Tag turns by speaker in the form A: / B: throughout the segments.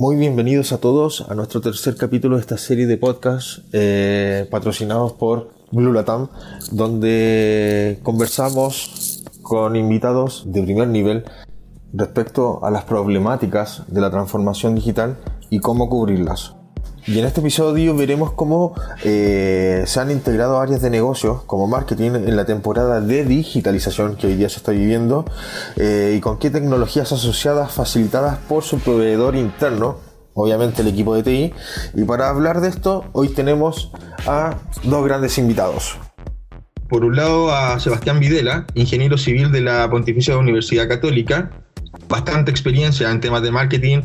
A: Muy bienvenidos a todos a nuestro tercer capítulo de esta serie de podcasts eh, patrocinados por Blue Latam, donde conversamos con invitados de primer nivel respecto a las problemáticas de la transformación digital y cómo cubrirlas. Y en este episodio veremos cómo eh, se han integrado áreas de negocio como marketing en la temporada de digitalización que hoy día se está viviendo eh, y con qué tecnologías asociadas facilitadas por su proveedor interno, obviamente el equipo de TI. Y para hablar de esto, hoy tenemos a dos grandes invitados.
B: Por un lado a Sebastián Videla, ingeniero civil de la Pontificia Universidad Católica, bastante experiencia en temas de marketing,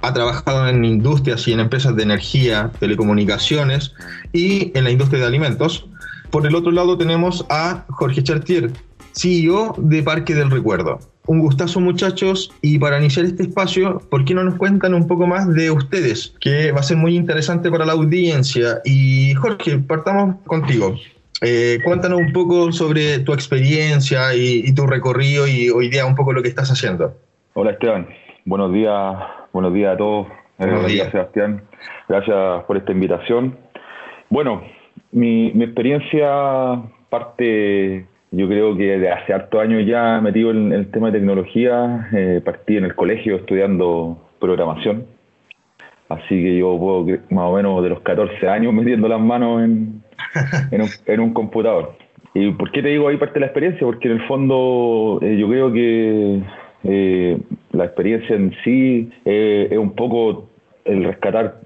B: ha trabajado en industrias y en empresas de energía, telecomunicaciones y en la industria de alimentos. Por el otro lado tenemos a Jorge Chartier, CEO de Parque del Recuerdo. Un gustazo muchachos y para iniciar este espacio, ¿por qué no nos cuentan un poco más de ustedes? Que va a ser muy interesante para la audiencia. Y Jorge, partamos contigo. Eh, cuéntanos un poco sobre tu experiencia y, y tu recorrido y hoy día un poco lo que estás haciendo.
C: Hola Esteban, buenos días, buenos días a todos. Buenos días, Sebastián. Gracias por esta invitación. Bueno, mi, experiencia parte, yo creo que de hace harto años ya metido en, el tema de tecnología. Eh, partí en el colegio estudiando programación. Así que yo puedo, más o menos de los 14 años, metiendo las manos en, en, un, computador. ¿Y por qué te digo ahí parte de la experiencia? Porque en el fondo eh, yo creo que eh, la experiencia en sí eh, es un poco el rescatar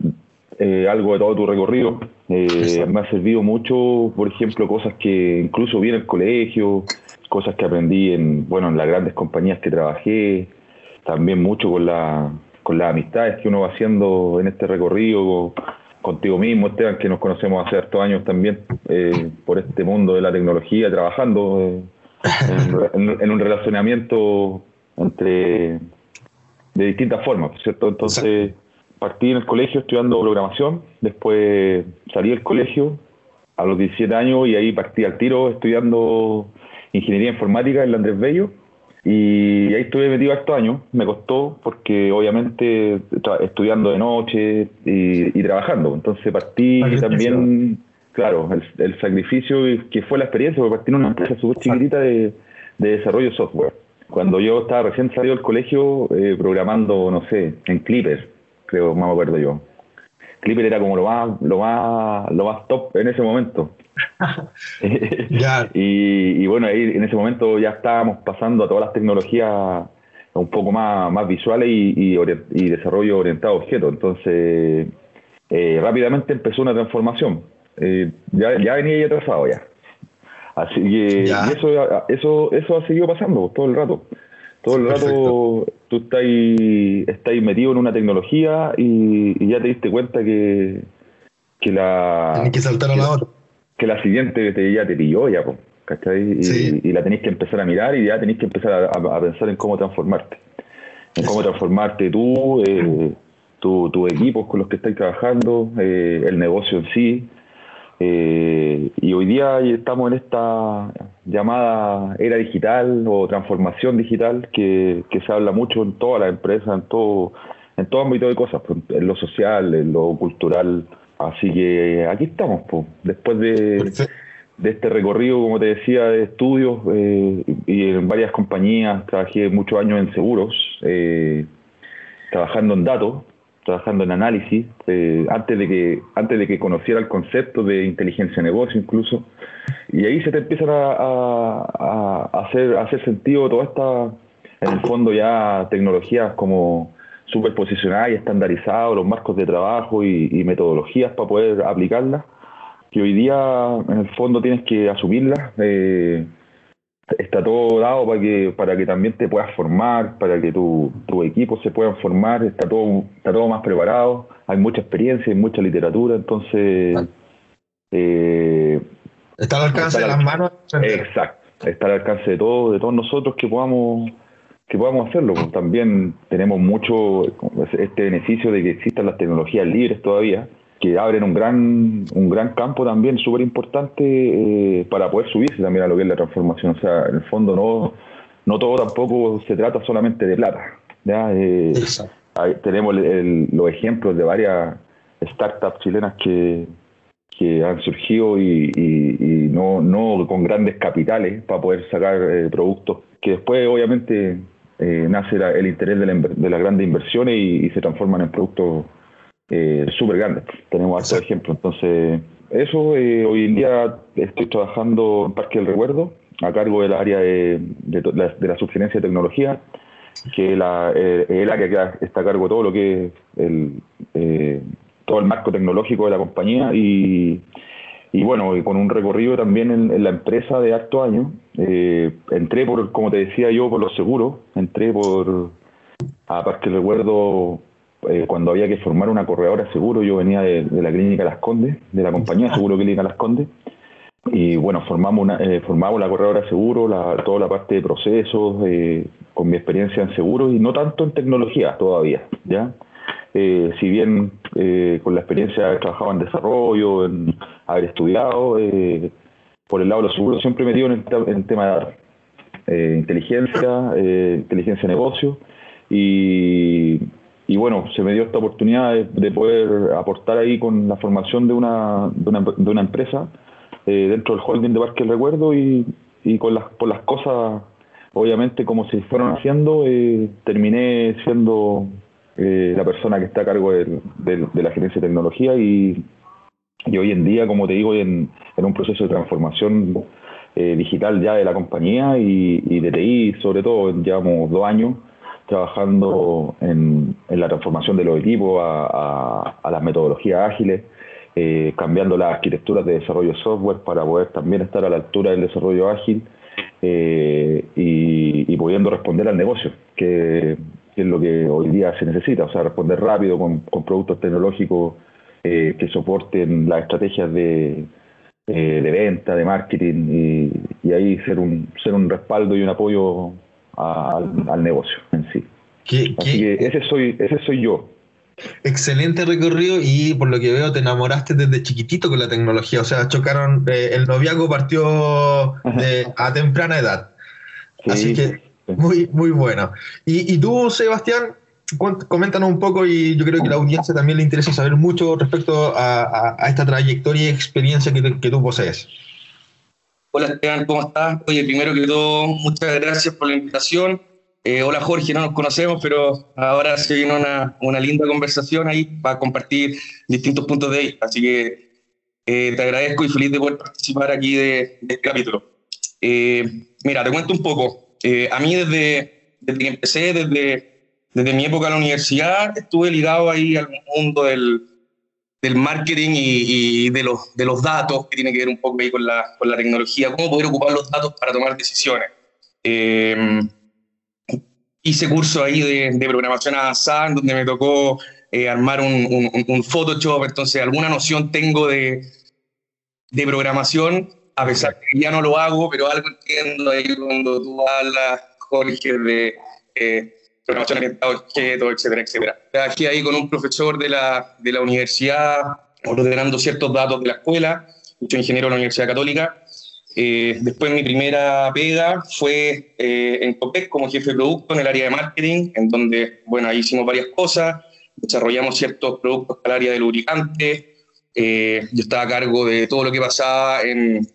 C: eh, algo de todo tu recorrido. me ha servido mucho, por ejemplo, cosas que incluso vi en el colegio, cosas que aprendí en, bueno, en las grandes compañías que trabajé, también mucho con, la, con las amistades que uno va haciendo en este recorrido, contigo mismo, Esteban, que nos conocemos hace hartos años también por este mundo de la tecnología, trabajando en, un relacionamiento entre de distintas formas, ¿cierto? Entonces partí en el colegio estudiando programación, después salí del colegio a los 17 años y ahí partí al tiro estudiando ingeniería informática en la Andrés Bello. Y ahí estuve metido estos años, me costó porque obviamente estudiando de noche y, trabajando, entonces partí también, claro, el, sacrificio que fue la experiencia, porque partí en una empresa súper chiquitita de, de desarrollo de software cuando yo estaba recién salido del colegio eh, programando, no sé, en Clipper, creo, más me acuerdo yo. Clipper era como lo más, lo más, lo más top en ese momento. y, bueno, ahí en ese momento ya estábamos pasando a todas las tecnologías un poco más, más visuales y, y, desarrollo orientado a objetos. Entonces, eh, rápidamente empezó una transformación. Eh, ya, ya venía atrasado ya. Así que eso, eso, eso ha seguido pasando todo el rato. Todo el rato tú estás, estás metido en una tecnología y, ya te diste cuenta que, que la.
B: que saltar a la hora.
C: Que la siguiente te, ya te pilló, ya, ¿cachai? Y, la tenéis que empezar a mirar y ya tenéis que empezar a, pensar en cómo transformarte. En cómo transformarte tú, eh, tus tu equipos con los que estáis trabajando, eh, el negocio en sí. Eh, y hoy día estamos en esta llamada era digital o transformación digital que, se habla mucho en todas las empresas, en todo, en todo ámbito de cosas, pues, en lo social, en lo cultural. Así que aquí estamos, pues, después de, de este recorrido, como te decía, de estudios eh, y en varias compañías, trabajé muchos años en seguros, eh, trabajando en datos, trabajando en análisis, eh, antes, de que, antes de que conociera el concepto de inteligencia de negocio incluso, y ahí se te empiezan a, hacer, hacer sentido toda esta, en el fondo ya tecnologías como superposicionadas y estandarizadas, los marcos de trabajo y, metodologías para poder aplicarlas, que hoy día en el fondo tienes que asumirlas. Eh, está todo dado para que para que también te puedas formar, para que tu, tu equipo se puedan formar, está todo está todo más preparado, hay mucha experiencia, hay mucha literatura, entonces
B: eh, está al alcance de las manos.
C: Exacto, está al alcance de todos, de todos nosotros que podamos que podamos hacerlo. También tenemos mucho este beneficio de que existan las tecnologías libres todavía que abren un gran, un gran campo también súper importante eh, para poder subirse también a lo que es la transformación. O sea, en el fondo no, no todo tampoco se trata solamente de plata. ¿ya? Eh, tenemos los ejemplos de varias startups chilenas que, que han surgido y, no, no con grandes capitales para poder sacar eh, productos que después obviamente nace el interés de, la, de las grandes inversiones y, se transforman en productos eh, súper grandes. Tenemos otro ejemplo. Entonces, eso eh, hoy en día estoy trabajando en Parque del Recuerdo a cargo del área de, de, la, sugerencia de tecnología, que la, el área que está a cargo de todo lo que es el, todo el marco tecnológico de la compañía y, y bueno, con un recorrido también en, la empresa de harto años. Eh, entré por, como te decía yo, por los seguros, entré por, aparte recuerdo eh, cuando había que formar una corredora seguro, yo venía de, la clínica Las Condes, de la compañía de Seguro Clínica Las Condes, y bueno, formamos, una, eh, formamos la corredora seguro, la, toda la parte de procesos, con mi experiencia en seguros y no tanto en tecnología todavía, ¿ya? Eh, si bien eh, con la experiencia he trabajado en desarrollo, en haber estudiado, eh, por el lado de los seguros siempre metido en el, en el tema de inteligencia, inteligencia de negocio y, y, bueno, se me dio esta oportunidad de, poder aportar ahí con la formación de una, de una, de una empresa dentro del holding de Parque del Recuerdo y, y con las, por las cosas obviamente como se fueron haciendo, terminé siendo eh, la persona que está a cargo de la gerencia de tecnología y, hoy en día, como te digo, en, en un proceso de transformación eh, digital ya de la compañía y, de TI, sobre todo, llevamos dos años trabajando en, la transformación de los equipos a, las metodologías ágiles, eh, cambiando las arquitecturas de desarrollo de software para poder también estar a la altura del desarrollo ágil y, y, pudiendo responder al negocio, que es lo que hoy día se necesita, o sea, responder rápido con, productos tecnológicos eh, que soporten las estrategias de, eh, de venta, de marketing y, ahí ser un, ser un respaldo y un apoyo al, negocio en sí. Así que ese soy, ese soy yo.
B: Excelente recorrido y por lo que veo te enamoraste desde chiquitito con la tecnología, o sea, chocaron, eh, el noviazgo partió a temprana edad. Así que muy, muy bueno. Y, y tú, Sebastián, coméntanos un poco y yo creo que a la audiencia también le interesa saber mucho respecto a, esta trayectoria y experiencia que, que, tú posees.
D: Hola Esteban, ¿cómo estás? Oye, primero que todo, muchas gracias por la invitación. Eh, hola Jorge, no nos conocemos, pero ahora se viene una, una, linda conversación ahí para compartir distintos puntos de vista. Así que eh, te agradezco y feliz de poder participar aquí de, este capítulo. Eh, mira, te cuento un poco. A mí desde, desde, que empecé, desde, desde mi época en la universidad, estuve ligado ahí al mundo del, del marketing y, de, los, datos, que tiene que ver un poco ahí con la, tecnología, cómo poder ocupar los datos para tomar decisiones. Eh, hice curso ahí de, de, programación avanzada, donde me tocó eh, armar un, Photoshop, entonces alguna noción tengo de, de programación a pesar que ya no lo hago, pero algo entiendo ahí cuando tú hablas, Jorge, de eh, programación orientada a objetos, etcétera, etcétera. Trabajé ahí con un profesor de la, de la universidad, ordenando ciertos datos de la escuela, soy ingeniero de la Universidad Católica. Eh, después mi primera pega fue eh, en COPEC como jefe de producto en el área de marketing, en donde, bueno, ahí hicimos varias cosas, desarrollamos ciertos productos para el área de lubricantes, eh, yo estaba a cargo de todo lo que pasaba en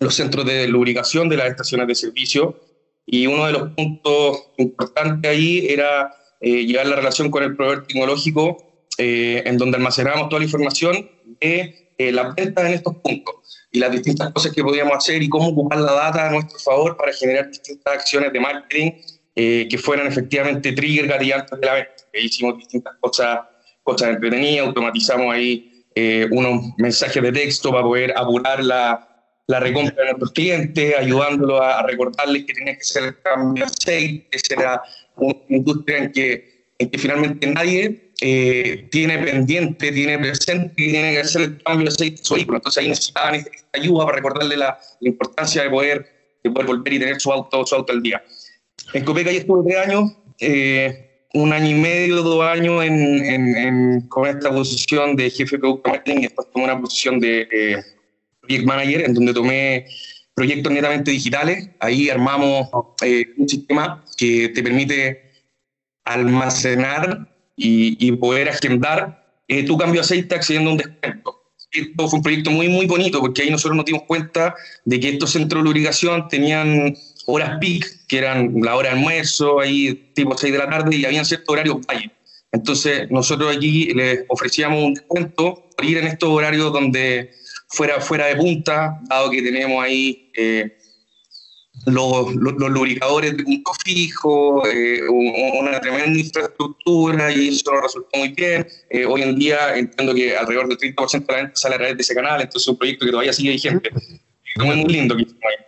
D: los centros de lubricación de las estaciones de servicio y uno de los puntos importantes ahí era eh, llevar la relación con el proveedor tecnológico eh, en donde almacenábamos toda la información de eh, las ventas en estos puntos y las distintas cosas que podíamos hacer y cómo ocupar la data a nuestro favor para generar distintas acciones de marketing que fueran efectivamente trigger gatillantes de la venta. hicimos distintas cosas, cosas entretenidas, automatizamos ahí unos mensajes de texto para poder apurar la, la recompra de nuestros clientes, ayudándolo a, recordarles que tenía que ser el cambio de aceite, esa era una industria en que, en que finalmente nadie eh, tiene pendiente, tiene presente que tiene que hacer el cambio de aceite de su vehículo. Entonces ahí necesitaban esta ayuda para recordarle la, importancia de poder, de poder volver y tener su auto, su auto al día. En Copeca ya estuve tres años, eh, un año y medio, dos años en, en, con esta posición de jefe de producto marketing y después tomé una posición de... Eh, Project Manager, en donde tomé proyectos netamente digitales. Ahí armamos eh, un sistema que te permite almacenar y, poder agendar eh, tu cambio de aceite accediendo a un descuento. Esto fue un proyecto muy, muy bonito porque ahí nosotros nos dimos cuenta de que estos centros de lubricación tenían horas peak, que eran la hora de almuerzo, ahí tipo 6 de la tarde, y habían ciertos horarios valle. Entonces, nosotros aquí les ofrecíamos un descuento por ir en estos horarios donde fuera, fuera de punta, dado que tenemos ahí eh, los, los, lubricadores de punto fijo, eh, una tremenda infraestructura y eso nos resultó muy bien. Eh, hoy en día entiendo que alrededor del 30% de la venta sale a través de ese canal, entonces es un proyecto que todavía sigue vigente. Muy, muy lindo.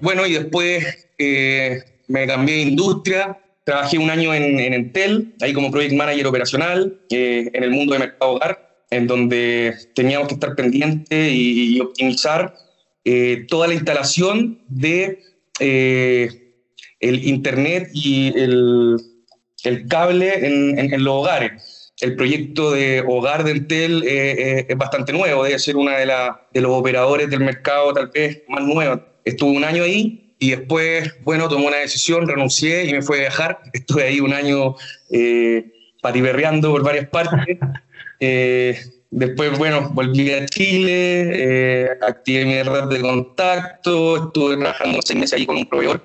D: Bueno, y después me cambié de industria, Trabajé un año en, Entel, ahí como Project Manager operacional, eh, en el mundo de mercado hogar, en donde teníamos que estar pendientes y, optimizar eh, toda la instalación de eh, el Internet y el, el cable en, en, los hogares. El proyecto de hogar de Entel es bastante nuevo, debe ser una de, de los operadores del mercado tal vez más nuevos. Estuve un año ahí y después, bueno, tomé una decisión, renuncié y me fui a viajar. Estuve ahí un año eh, patiberreando por varias partes. Eh, después, bueno, volví a Chile, eh, activé mi red de contacto, estuve trabajando seis meses ahí con un proveedor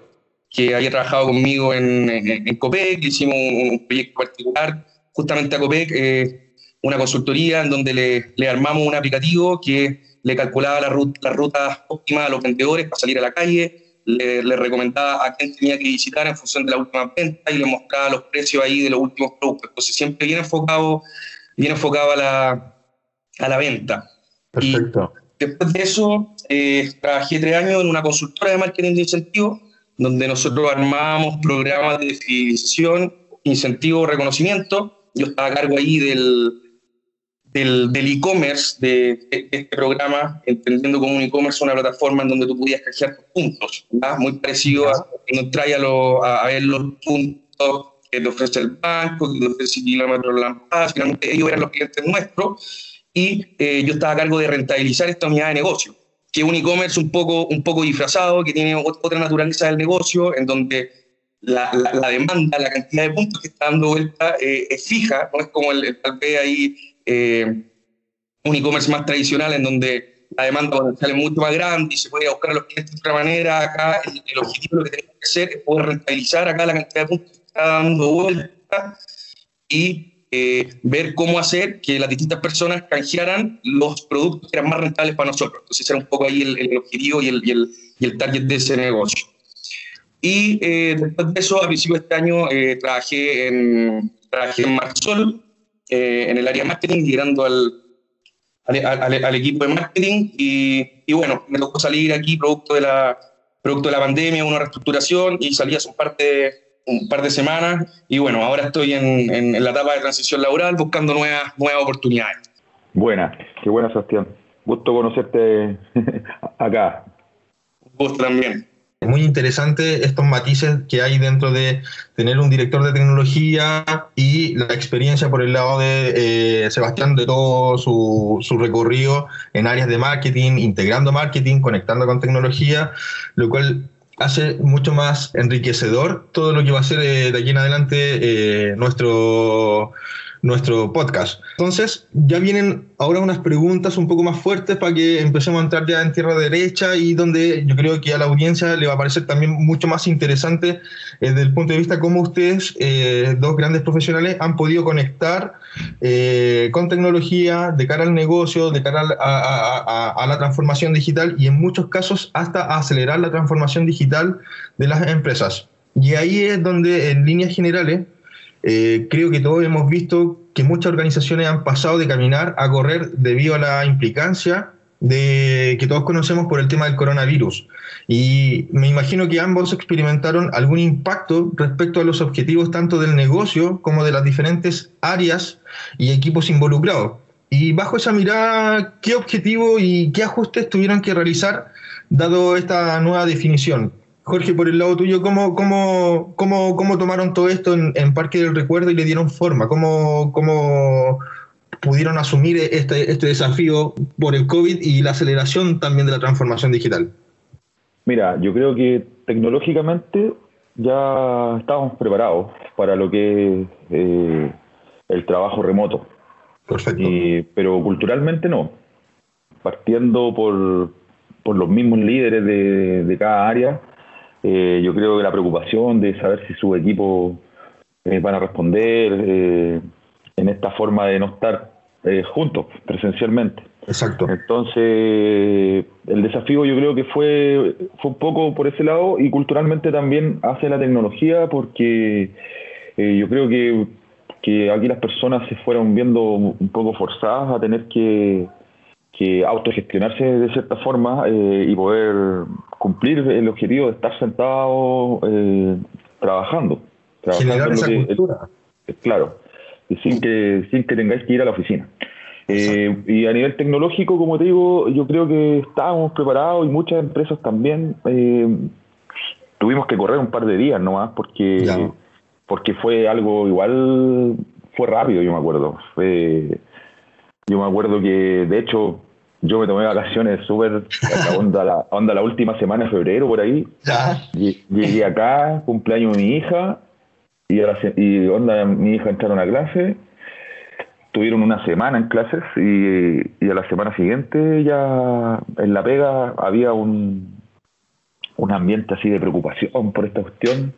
D: que había trabajado conmigo en, en, COPEC, hicimos un, proyecto particular justamente a COPEC, eh, una consultoría en donde le, le, armamos un aplicativo que le calculaba la ruta, las rutas óptimas a los vendedores para salir a la calle, le, recomendaba a quién tenía que visitar en función de la última venta y le mostraba los precios ahí de los últimos productos. Entonces siempre bien enfocado, bien enfocado a la, a la venta.
B: Perfecto.
D: Y después de eso, eh, trabajé tres años en una consultora de marketing de incentivos, donde nosotros armábamos programas de fidelización, incentivos, reconocimiento. Yo estaba a cargo ahí del, del e-commerce de, este programa, entendiendo como un e-commerce una plataforma en donde tú podías canjear tus puntos, muy parecido a cuando entras a, a, ver los puntos que te ofrece el banco, que te ofrece Kilómetro Lampaz, finalmente ellos eran los clientes nuestros, y eh, yo estaba a cargo de rentabilizar esta unidad de negocio, que es un e-commerce un poco, un poco disfrazado, que tiene otra naturaleza del negocio, en donde la, la, demanda, la cantidad de puntos que está dando vuelta eh, es fija, no es como el, el tal vez ahí eh, un e-commerce más tradicional en donde la demanda sale mucho más grande y se puede buscar a los clientes de otra manera. Acá el, objetivo lo que tenemos que hacer es poder rentabilizar acá la cantidad de puntos está dando vuelta y eh, ver cómo hacer que las distintas personas canjearan los productos que eran más rentables para nosotros. Entonces, era un poco ahí el, objetivo y el, y, y el, target de ese negocio. Y eh, después de eso, a principios de este año, trabajé en, trabajé en Marsol, eh, en el área marketing, llegando al, al, al, equipo de marketing y, y, bueno, me tocó salir aquí producto de la, producto de la pandemia, una reestructuración y salí hace un par de, un par de semanas y bueno, ahora estoy en, en, la etapa de transición laboral buscando nuevas, nuevas oportunidades.
C: Buena, qué buena Sebastián. Gusto conocerte acá.
D: Gusto también
B: muy interesante estos matices que hay dentro de tener un director de tecnología y la experiencia por el lado de eh, Sebastián de todo su, su, recorrido en áreas de marketing, integrando marketing, conectando con tecnología, lo cual hace mucho más enriquecedor todo lo que va a ser eh, de aquí en adelante eh, nuestro nuestro podcast. Entonces, ya vienen ahora unas preguntas un poco más fuertes para que empecemos a entrar ya en tierra derecha y donde yo creo que a la audiencia le va a parecer también mucho más interesante eh, desde el punto de vista cómo ustedes, eh, dos grandes profesionales, han podido conectar eh, con tecnología de cara al negocio, de cara a, a la transformación digital y en muchos casos hasta acelerar la transformación digital de las empresas. Y ahí es donde, en líneas generales, eh, creo que todos hemos visto que muchas organizaciones han pasado de caminar a correr debido a la implicancia de que todos conocemos por el tema del coronavirus. Y me imagino que ambos experimentaron algún impacto respecto a los objetivos tanto del negocio como de las diferentes áreas y equipos involucrados. Y bajo esa mirada, ¿qué objetivo y qué ajustes tuvieron que realizar dado esta nueva definición? Jorge, por el lado tuyo, ¿cómo, cómo, cómo, cómo tomaron todo esto en, Parque del Recuerdo y le dieron forma? ¿Cómo, cómo pudieron asumir este, este desafío por el COVID y la aceleración también de la transformación digital?
C: Mira, yo creo que tecnológicamente ya estábamos preparados para lo que es eh, el trabajo remoto.
B: Perfecto.
C: pero culturalmente no. Partiendo por, por los mismos líderes de, de cada área, eh, yo creo que la preocupación de saber si su equipo eh, van a responder eh, en esta forma de no estar juntos presencialmente.
B: Exacto.
C: Entonces, el desafío yo creo que fue, fue un poco por ese lado y culturalmente también hace la tecnología porque yo creo que, que aquí las personas se fueron viendo un poco forzadas a tener que que autogestionarse de cierta forma eh, y poder cumplir el objetivo de estar sentado eh, trabajando.
B: Generar esa cultura.
C: claro, sin que, sin que tengáis que ir a la oficina. Eh, y a nivel tecnológico, como te digo, yo creo que estábamos preparados y muchas empresas también tuvimos que correr un par de días nomás porque, porque fue algo igual, fue rápido, yo me acuerdo. Fue, yo me acuerdo que, de hecho, yo me tomé vacaciones súper, onda la, onda la última semana de febrero, por ahí. Llegué acá, cumpleaños de mi hija, y, y onda, mi hija entraron a clase, tuvieron una semana en clases, y, a la semana siguiente ya en la pega había un, un ambiente así de preocupación por esta cuestión,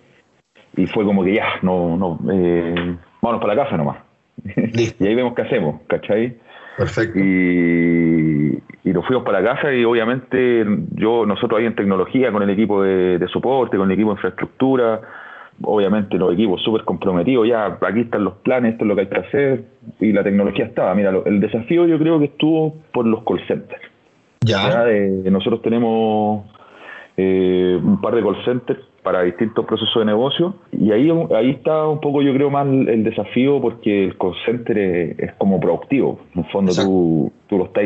C: y fue como que ya, no, no, eh, vámonos para la casa nomás. y ahí vemos qué hacemos, ¿cachai?
B: Perfecto.
C: Y, nos fuimos para casa y obviamente yo, nosotros ahí en tecnología, con el equipo de, soporte, con el equipo de infraestructura, obviamente los equipos súper comprometidos, ya aquí están los planes, esto es lo que hay que hacer, y la tecnología estaba. Mira, el desafío yo creo que estuvo por los call centers.
B: Ya.
C: nosotros tenemos eh, un par de call centers para distintos procesos de negocio. Y ahí, ahí está un poco, yo creo, más el desafío porque el call center es, como proactivo. En el fondo tú, tú, lo estás,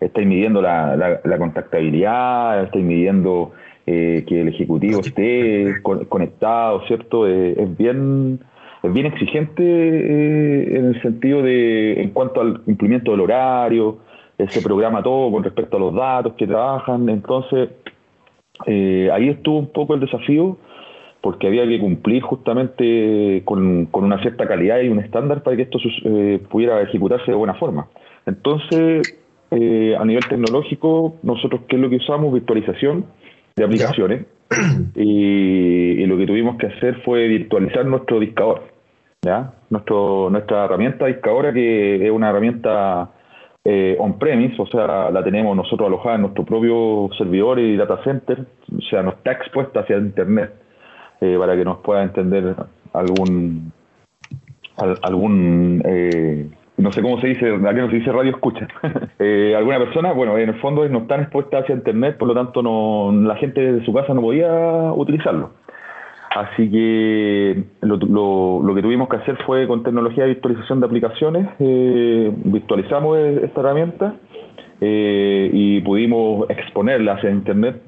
C: estás midiendo la, la, contactabilidad, estás midiendo eh, que el ejecutivo esté conectado, ¿cierto? Eh, es bien es bien exigente eh, en el sentido de, en cuanto al cumplimiento del horario, se programa todo con respecto a los datos que trabajan, entonces eh, ahí estuvo un poco el desafío porque había que cumplir justamente con, una cierta calidad y un estándar para que esto eh, pudiera ejecutarse de buena forma. Entonces, eh, a nivel tecnológico, nosotros, ¿qué es lo que usamos? Virtualización de aplicaciones. Y, lo que tuvimos que hacer fue virtualizar nuestro discador. ¿ya? Nuestro, nuestra herramienta discadora, que es una herramienta eh, on-premise, o sea, la tenemos nosotros alojada en nuestro propio servidor y data center, o sea, no está expuesta hacia Internet eh, para que nos pueda entender algún, algún eh, no sé cómo se dice, aquí no se dice radio escucha. alguna persona, bueno, en el fondo no están expuestas hacia Internet, por lo tanto no, la gente de su casa no podía utilizarlo. Así que lo, que tuvimos que hacer fue con tecnología de virtualización de aplicaciones, eh, virtualizamos e, esta herramienta eh, y pudimos exponerla hacia Internet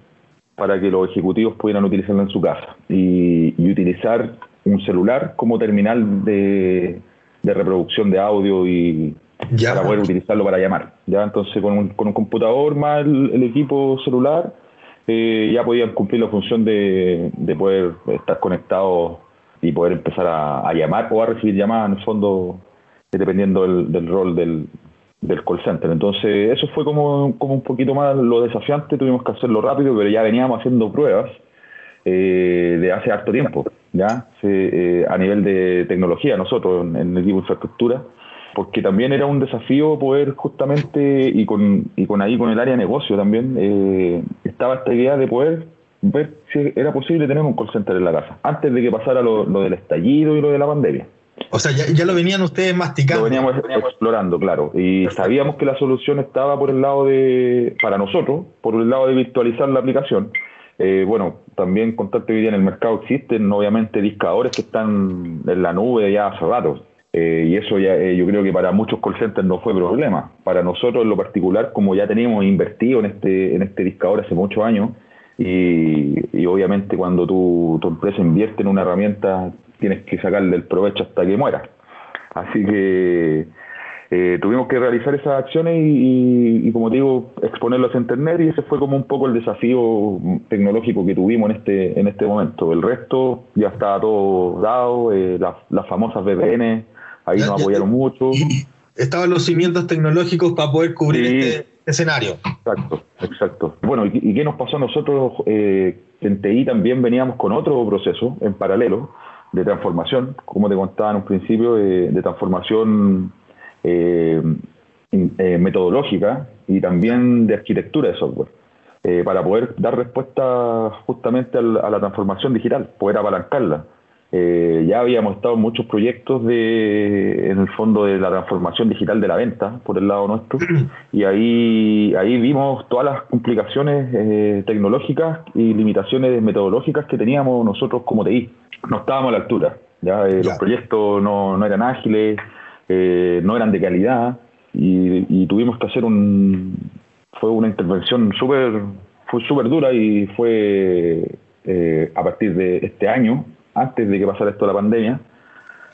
C: para que los ejecutivos pudieran utilizarla en su casa y, utilizar un celular como terminal de, reproducción de audio y para poder utilizarlo para llamar. ya Entonces con un, con un computador más el equipo celular eh, ya podían cumplir la función de, poder estar conectados y poder empezar a, llamar o a recibir llamadas en el fondo, dependiendo del, rol del, call center. Entonces, eso fue como, como un poquito más lo desafiante, tuvimos que hacerlo rápido, pero ya veníamos haciendo pruebas eh, de hace harto tiempo, ya eh, a nivel de tecnología, nosotros en, en el equipo de infraestructura porque también era un desafío poder justamente, y con, y con ahí con el área de negocio también, eh, estaba esta idea de poder ver si era posible tener un call center en la casa, antes de que pasara lo, del estallido y lo de la pandemia.
B: O sea, ya, lo venían ustedes masticando.
C: Lo veníamos, explorando, claro. Y sabíamos que la solución estaba por el lado de, para nosotros, por el lado de virtualizar la aplicación. Eh, bueno, también contarte hoy día en el mercado existen obviamente discadores que están en la nube ya hace rato. Eh, y eso ya eh, yo creo que para muchos call centers no fue problema. Para nosotros en lo particular, como ya teníamos invertido en este, en este discador hace muchos años, y, obviamente cuando tu, tu, empresa invierte en una herramienta, tienes que sacarle el provecho hasta que muera. Así que eh, tuvimos que realizar esas acciones y, como digo, exponerlos a internet y ese fue como un poco el desafío tecnológico que tuvimos en este en este momento. El resto ya estaba todo dado, las famosas VPN ahí nos apoyaron mucho.
B: Estaban los cimientos tecnológicos para poder cubrir este escenario.
C: Exacto, exacto. Bueno, ¿y, qué nos pasó a nosotros? Eh, en TI también veníamos con otro proceso en paralelo de transformación, como te contaba en un principio, de, transformación eh, eh, metodológica y también de arquitectura de software, eh, para poder dar respuesta justamente a la, transformación digital, poder apalancarla. Ya habíamos estado en muchos proyectos de, en el fondo de la transformación digital de la venta, por el lado nuestro, y ahí, ahí vimos todas las complicaciones tecnológicas y limitaciones metodológicas que teníamos nosotros como TI no estábamos a la altura. ¿ya? Eh, los proyectos no, no, eran ágiles, eh, no eran de calidad y, tuvimos que hacer un... Fue una intervención súper fue súper dura y fue eh, a partir de este año, antes de que pasara esto la pandemia,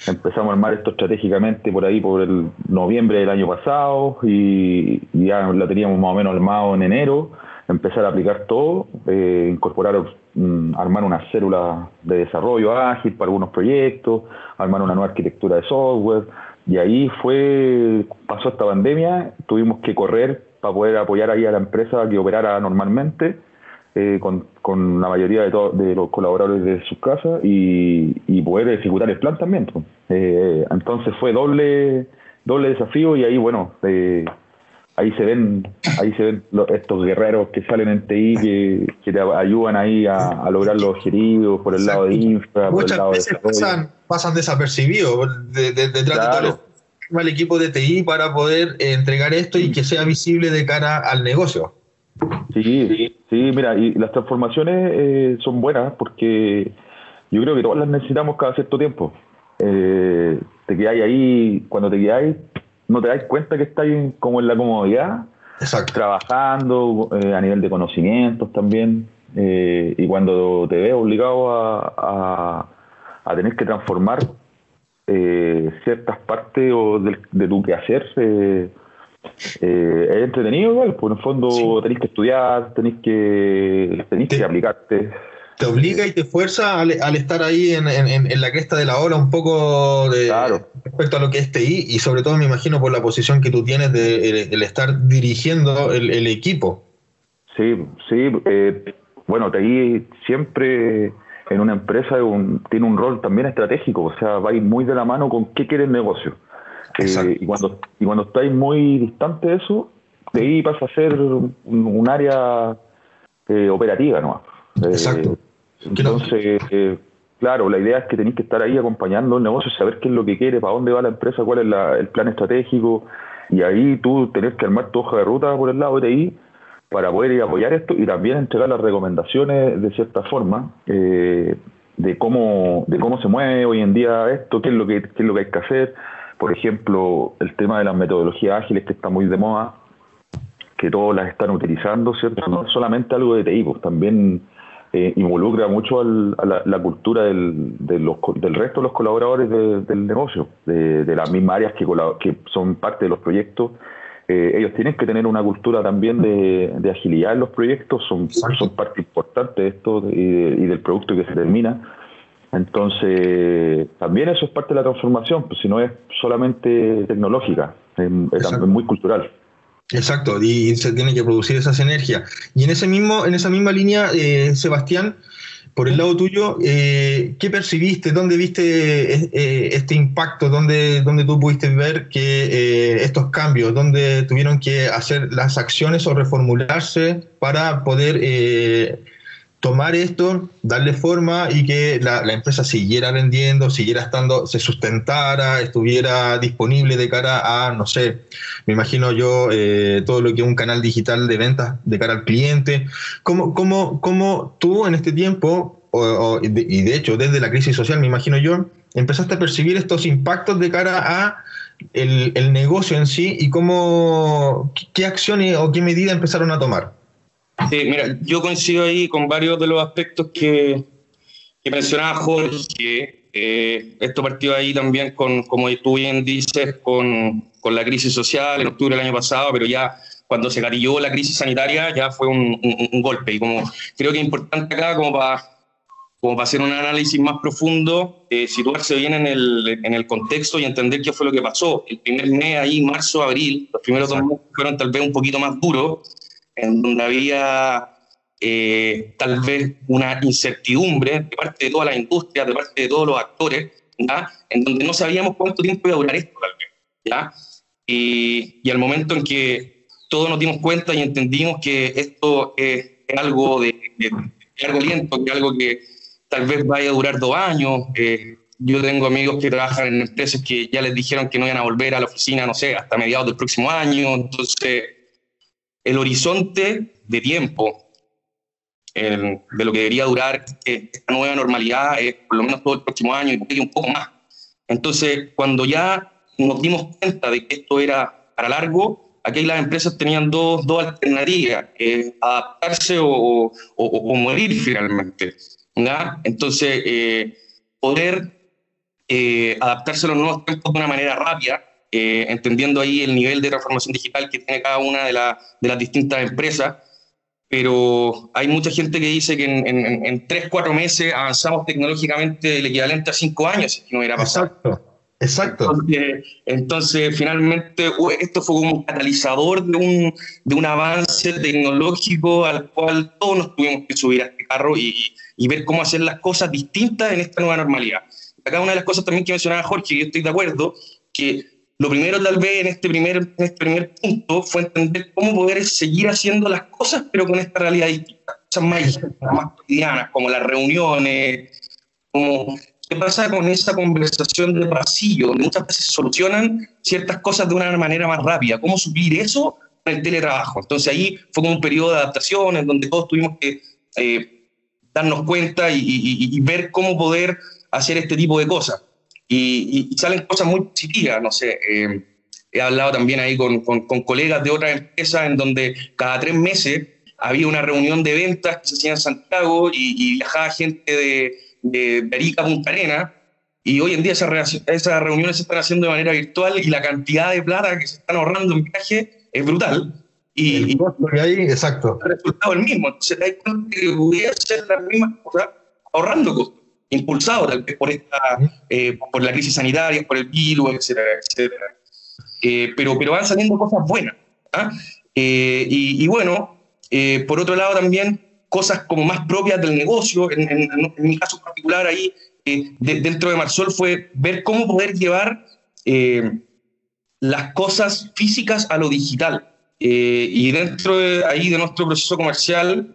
C: empezamos a armar esto estratégicamente por ahí, por el noviembre del año pasado y, y ya la teníamos más o menos armado en enero empezar a aplicar todo, eh, incorporar, mm, armar una célula de desarrollo ágil para algunos proyectos, armar una nueva arquitectura de software. Y ahí fue, pasó esta pandemia, tuvimos que correr para poder apoyar ahí a la empresa que operara normalmente, eh, con, con, la mayoría de, de los colaboradores de sus casas y, y, poder ejecutar el plan también. Eh, entonces fue doble, doble desafío y ahí, bueno, eh, ahí se ven ahí se ven estos guerreros que salen en TI que, te ayudan ahí a, lograr los objetivos por el lado de infra, por el lado
B: veces de pasan, pasan desapercibidos detrás de todo el equipo de TI para poder entregar esto y que sea visible de cara al negocio.
C: Sí, sí, mira, y las transformaciones eh, son buenas porque yo creo que todas las necesitamos cada cierto tiempo. Eh, te quedáis ahí, cuando te quedáis, no te das cuenta que estás como en la comodidad, trabajando eh, a nivel de conocimientos también, eh, y cuando te ves obligado a, a, tener que transformar eh, ciertas partes o de, tu quehacer, es entretenido igual, pues en el fondo tenés que estudiar, tenés que, tenés que aplicarte
B: te obliga y te fuerza al, estar ahí en, la cresta de la ola un poco de, respecto a lo que es TI y sobre todo me imagino por la posición que tú tienes de el, estar dirigiendo el, equipo.
C: Sí, sí, eh, bueno, TI siempre en una empresa tiene un rol también estratégico, o sea, va a ir muy de la mano con qué quiere el negocio. Eh, y, cuando, y cuando estáis muy distante de eso, TI pasa a ser un, área eh, operativa ¿no?
B: Exacto.
C: Entonces, eh, claro, la idea es que tenéis que estar ahí acompañando el negocio, saber qué es lo que quiere, para dónde va la empresa, cuál es el plan estratégico, y ahí tú tenés que armar tu hoja de ruta por el lado de ahí para poder ir a apoyar esto y también entregar las recomendaciones de cierta forma eh, de cómo de cómo se mueve hoy en día esto, qué es lo que qué es lo que hay que hacer. Por ejemplo, el tema de las metodologías ágiles que está muy de moda, que todos las están utilizando, ¿cierto? No es solamente algo de TI, pues también eh, involucra mucho a la, cultura del, del resto de los colaboradores del negocio, de, las mismas áreas que, que son parte de los proyectos. Eh, ellos tienen que tener una cultura también de, agilidad en los proyectos, son, son parte importante de esto y, del producto que se termina. Entonces, también eso es parte de la transformación, pues si no es solamente tecnológica, es muy cultural.
B: Exacto, y se tiene que producir esa sinergia. Y en, ese mismo, en esa misma línea, eh, Sebastián, por el lado tuyo, eh, ¿qué percibiste? ¿Dónde viste eh, este impacto? ¿Dónde, ¿Dónde, tú pudiste ver que estos cambios, dónde tuvieron que hacer las acciones o reformularse para poder tomar esto, darle forma y que la, empresa siguiera vendiendo, siguiera estando, se sustentara, estuviera disponible de cara a, no sé, me imagino yo, eh, todo lo que es un canal digital de ventas de cara al cliente. ¿Cómo, cómo, cómo tú en este tiempo, y de hecho desde la crisis social, me imagino yo, empezaste a percibir estos impactos de cara a el, el negocio en sí y cómo, qué acciones o qué medidas empezaron a tomar?
D: Sí, mira, yo coincido ahí con varios de los aspectos que, que mencionaba Jorge. Eh, esto partió ahí también con, como tú bien dices, con, con, la crisis social en octubre del año pasado, pero ya cuando se gatilló la crisis sanitaria ya fue un, un, golpe. Y como creo que es importante acá, como para como para hacer un análisis más profundo, eh, situarse bien en el, en el contexto y entender qué fue lo que pasó. El primer mes ahí, marzo, abril, los primeros dos meses fueron tal vez un poquito más duros, en donde había eh, tal vez una incertidumbre de parte de toda la industria, de parte de todos los actores, ¿ya? en donde no sabíamos cuánto tiempo iba a durar esto tal vez. ¿ya? Y, y al momento en que todos nos dimos cuenta y entendimos que esto es, algo de, de, de largo que algo que tal vez vaya a durar dos años. Eh, yo tengo amigos que trabajan en empresas que ya les dijeron que no iban a volver a la oficina, no sé, hasta mediados del próximo año. Entonces, el horizonte de tiempo el, de lo que debería durar esta nueva normalidad es por lo menos todo el próximo año y un poco más. Entonces, cuando ya nos dimos cuenta de que esto era para largo, aquí las empresas tenían dos, dos alternativas, eh, adaptarse o, o, o, morir finalmente. ¿ya? Entonces, eh, poder eh, adaptarse a los nuevos tiempos de una manera rápida, eh, entendiendo ahí el nivel de transformación digital que tiene cada una de, la, de las distintas empresas, pero hay mucha gente que dice que en, en, en tres, cuatro meses avanzamos tecnológicamente el equivalente a cinco años, si no hubiera pasado.
B: Exacto. Exacto.
D: Entonces, entonces, finalmente, esto fue como un catalizador de un, de un avance tecnológico al cual todos nos tuvimos que subir a este carro y, y ver cómo hacer las cosas distintas en esta nueva normalidad. Acá una de las cosas también que mencionaba Jorge, y yo estoy de acuerdo, que lo primero tal vez en este primer, en este primer punto fue entender cómo poder seguir haciendo las cosas, pero con esta realidad distinta. Cosas más, más cotidianas, como las reuniones, como qué pasa con esa conversación de pasillo, muchas veces se solucionan ciertas cosas de una manera más rápida. ¿Cómo suplir eso con el teletrabajo? Entonces ahí fue como un periodo de adaptación en donde todos tuvimos que eh, darnos cuenta y, y, y, ver cómo poder hacer este tipo de cosas y, y, salen cosas muy positivas, no sé. Eh, he hablado también ahí con, con, con, colegas de otras empresas en donde cada tres meses había una reunión de ventas que se hacía en Santiago y, y viajaba gente de, de, Arica a Punta Arena. Y hoy en día esas, esas reuniones se están haciendo de manera virtual y la cantidad de plata que se están ahorrando en viaje es brutal.
B: Y, el costo que hay, exacto.
D: El resultado es el mismo. Entonces, te das cuenta que hacer las mismas cosas ahorrando costos impulsado tal vez por, esta, eh, por la crisis sanitaria, por el virus, etcétera, etcétera. Eh, pero, pero van saliendo cosas buenas. ¿ah? Eh, y, y, bueno, por otro lado también cosas como más propias del negocio, en, en, en mi caso particular ahí, de, dentro de Marsol, fue ver cómo poder llevar las cosas físicas a lo digital. y dentro de, ahí de nuestro proceso comercial,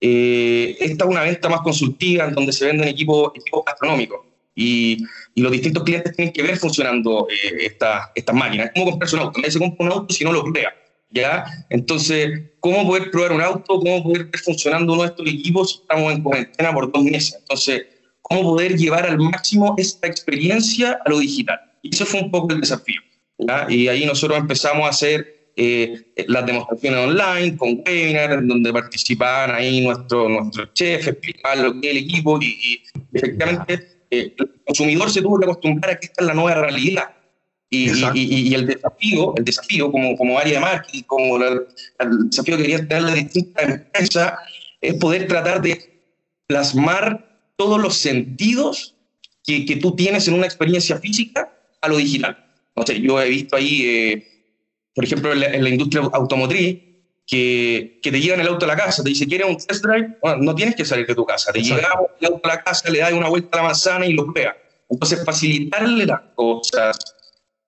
D: eh, esta es una venta más consultiva en donde se venden equipos, equipos gastronómicos y, y, los distintos clientes tienen que ver funcionando eh, estas esta máquinas. Es como comprarse un auto, nadie se compra un auto si no lo prueba. ¿ya? Entonces, ¿cómo poder probar un auto? ¿Cómo poder ver funcionando estos equipos si estamos en cuarentena por dos meses? Entonces, ¿cómo poder llevar al máximo esta experiencia a lo digital? Y eso fue un poco el desafío. ¿ya? Y ahí nosotros empezamos a hacer eh, las demostraciones online, con webinars, donde participaban ahí nuestros nuestro chefs, explicaban lo que es el equipo y, y efectivamente eh, el consumidor se tuvo que acostumbrar a que esta es la nueva realidad. Y, y, y, el desafío, el desafío como, como área de marketing, como la, el desafío que querían tener las distintas empresas, es poder tratar de plasmar todos los sentidos que, que tú tienes en una experiencia física a lo digital. O sea, yo he visto ahí eh, por ejemplo, en la, en la industria automotriz, que, que, te llevan el auto a la casa, te dice, ¿quieres un test drive? Bueno, no tienes que salir de tu casa, te llevas el auto a la casa, le das una vuelta a la manzana y lo pruebas. Entonces, facilitarle las cosas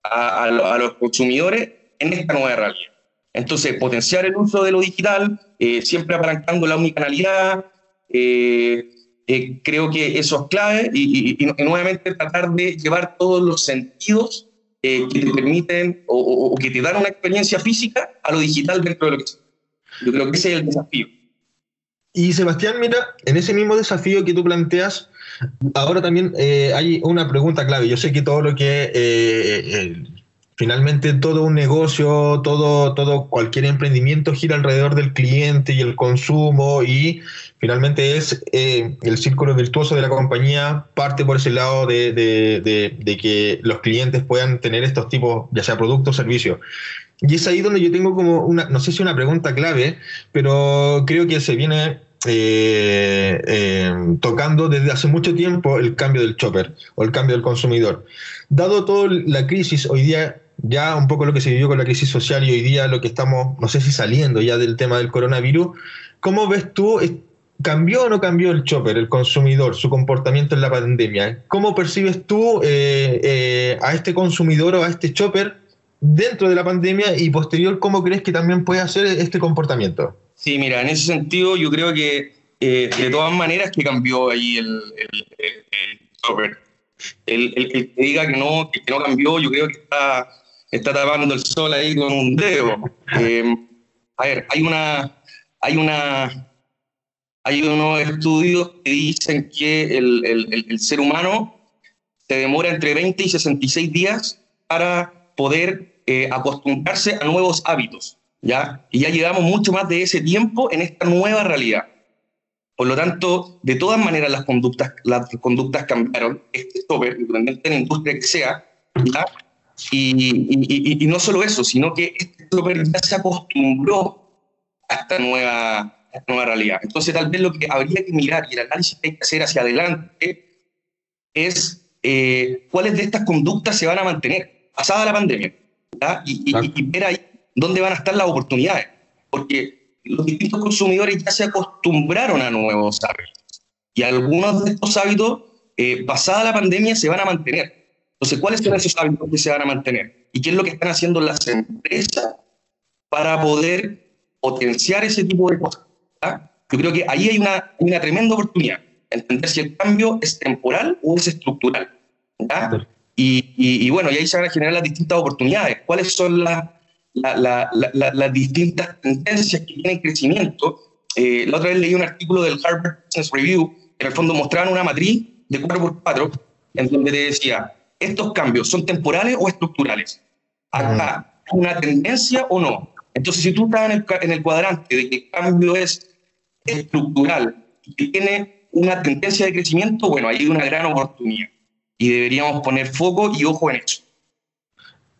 D: a, a, a, los consumidores en esta nueva realidad. Entonces, potenciar el uso de lo digital, eh, siempre apalancando la unicanalidad, eh, eh, creo que eso es clave y, y, y, nuevamente tratar de llevar todos los sentidos eh, que te permiten o, que te dan una experiencia física a lo digital dentro de lo que es. Yo creo que ese es el desafío.
B: Y Sebastián, mira, en ese mismo desafío que tú planteas, ahora también eh, hay una pregunta clave. Yo sé que todo lo que eh, eh finalmente todo un negocio, todo, todo cualquier emprendimiento gira alrededor del cliente y el consumo y finalmente es eh, el círculo virtuoso de la compañía parte por ese lado de, de, de, que los clientes puedan tener estos tipos, ya sea productos o servicios. Y es ahí donde yo tengo como una, no sé si una pregunta clave, pero creo que se viene eh, eh, tocando desde hace mucho tiempo el cambio del chopper o el cambio del consumidor. Dado toda la crisis, hoy día ya un poco lo que se vivió con la crisis social y hoy día lo que estamos, no sé si saliendo ya del tema del coronavirus, ¿cómo ves tú, cambió o no cambió el chopper, el consumidor, su comportamiento en la pandemia? ¿Cómo percibes tú a este consumidor o a este chopper dentro de la pandemia y posterior, ¿cómo crees que también puede hacer este comportamiento?
D: Sí, mira, en ese sentido yo creo que eh, de todas maneras que cambió ahí el, el, el, el, que diga que no, que no cambió, yo creo que está, está tapando el sol ahí con un dedo. Eh, a ver, hay una, hay una, hay unos estudios que dicen que el, el, el, ser humano se demora entre 20 y 66 días para poder eh, acostumbrarse a nuevos hábitos, ¿ya? Y ya llevamos mucho más de ese tiempo en esta nueva realidad. Por lo tanto, de todas maneras las conductas, las conductas cambiaron, este stopper, independientemente de la industria que sea, ¿ya? Y, y, no solo eso, sino que este stopper ya se acostumbró a esta nueva, nueva realidad. Entonces, tal vez lo que habría que mirar y el análisis que hay que hacer hacia adelante es eh, cuáles de estas conductas se van a mantener pasada la pandemia. Y, ver ahí dónde van a estar las oportunidades. Porque los distintos consumidores ya se acostumbraron a nuevos hábitos. Y algunos de estos hábitos, eh, pasada la pandemia, se van a mantener. Entonces, ¿cuáles son esos hábitos que se van a mantener? ¿Y qué es lo que están haciendo las empresas para poder potenciar ese tipo de cosas? Yo creo que ahí hay una, una tremenda oportunidad. Entender si el cambio es temporal o es estructural. ¿ya? Y, bueno, y ahí se van a generar las distintas oportunidades. ¿Cuáles son las, las distintas tendencias que tienen crecimiento? Eh, la otra vez leí un artículo del Harvard Business Review, que en el fondo mostraban una matriz de 4x4, en donde te decía, ¿estos cambios son temporales o estructurales? ¿Acá una tendencia o no? Entonces, si tú estás en el, en el cuadrante de que el cambio es estructural y tiene una tendencia de crecimiento, bueno, ahí hay una gran oportunidad y deberíamos poner foco y ojo en eso.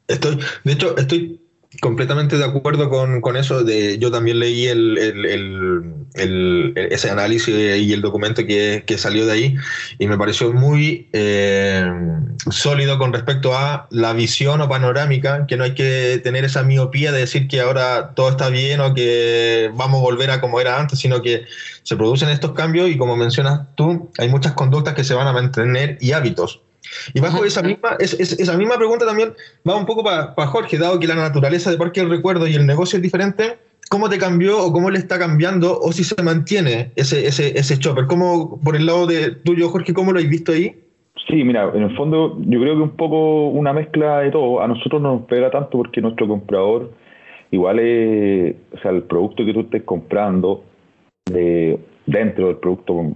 B: Estoy, de hecho, estoy completamente de acuerdo con, con eso. De, yo también leí el, el, ese análisis y el documento que, que, salió de ahí y me pareció muy eh, sólido con respecto a la visión o panorámica, que no hay que tener esa miopía de decir que ahora todo está bien o que vamos a volver a como era antes, sino que se producen estos cambios y como mencionas tú, hay muchas conductas que se van a mantener y hábitos y bajo esa misma, esa misma pregunta también va un poco para Jorge, dado que la naturaleza de Parque del Recuerdo y el negocio es diferente, ¿cómo te cambió o cómo le está cambiando o si se mantiene ese, ese, ese chopper? ¿Cómo, por el lado de tuyo, Jorge, cómo lo has visto ahí?
C: Sí, mira, en el fondo yo creo que un poco una mezcla de todo. A nosotros no nos pega tanto porque nuestro comprador igual es, o sea, el producto que tú estés comprando de, dentro del producto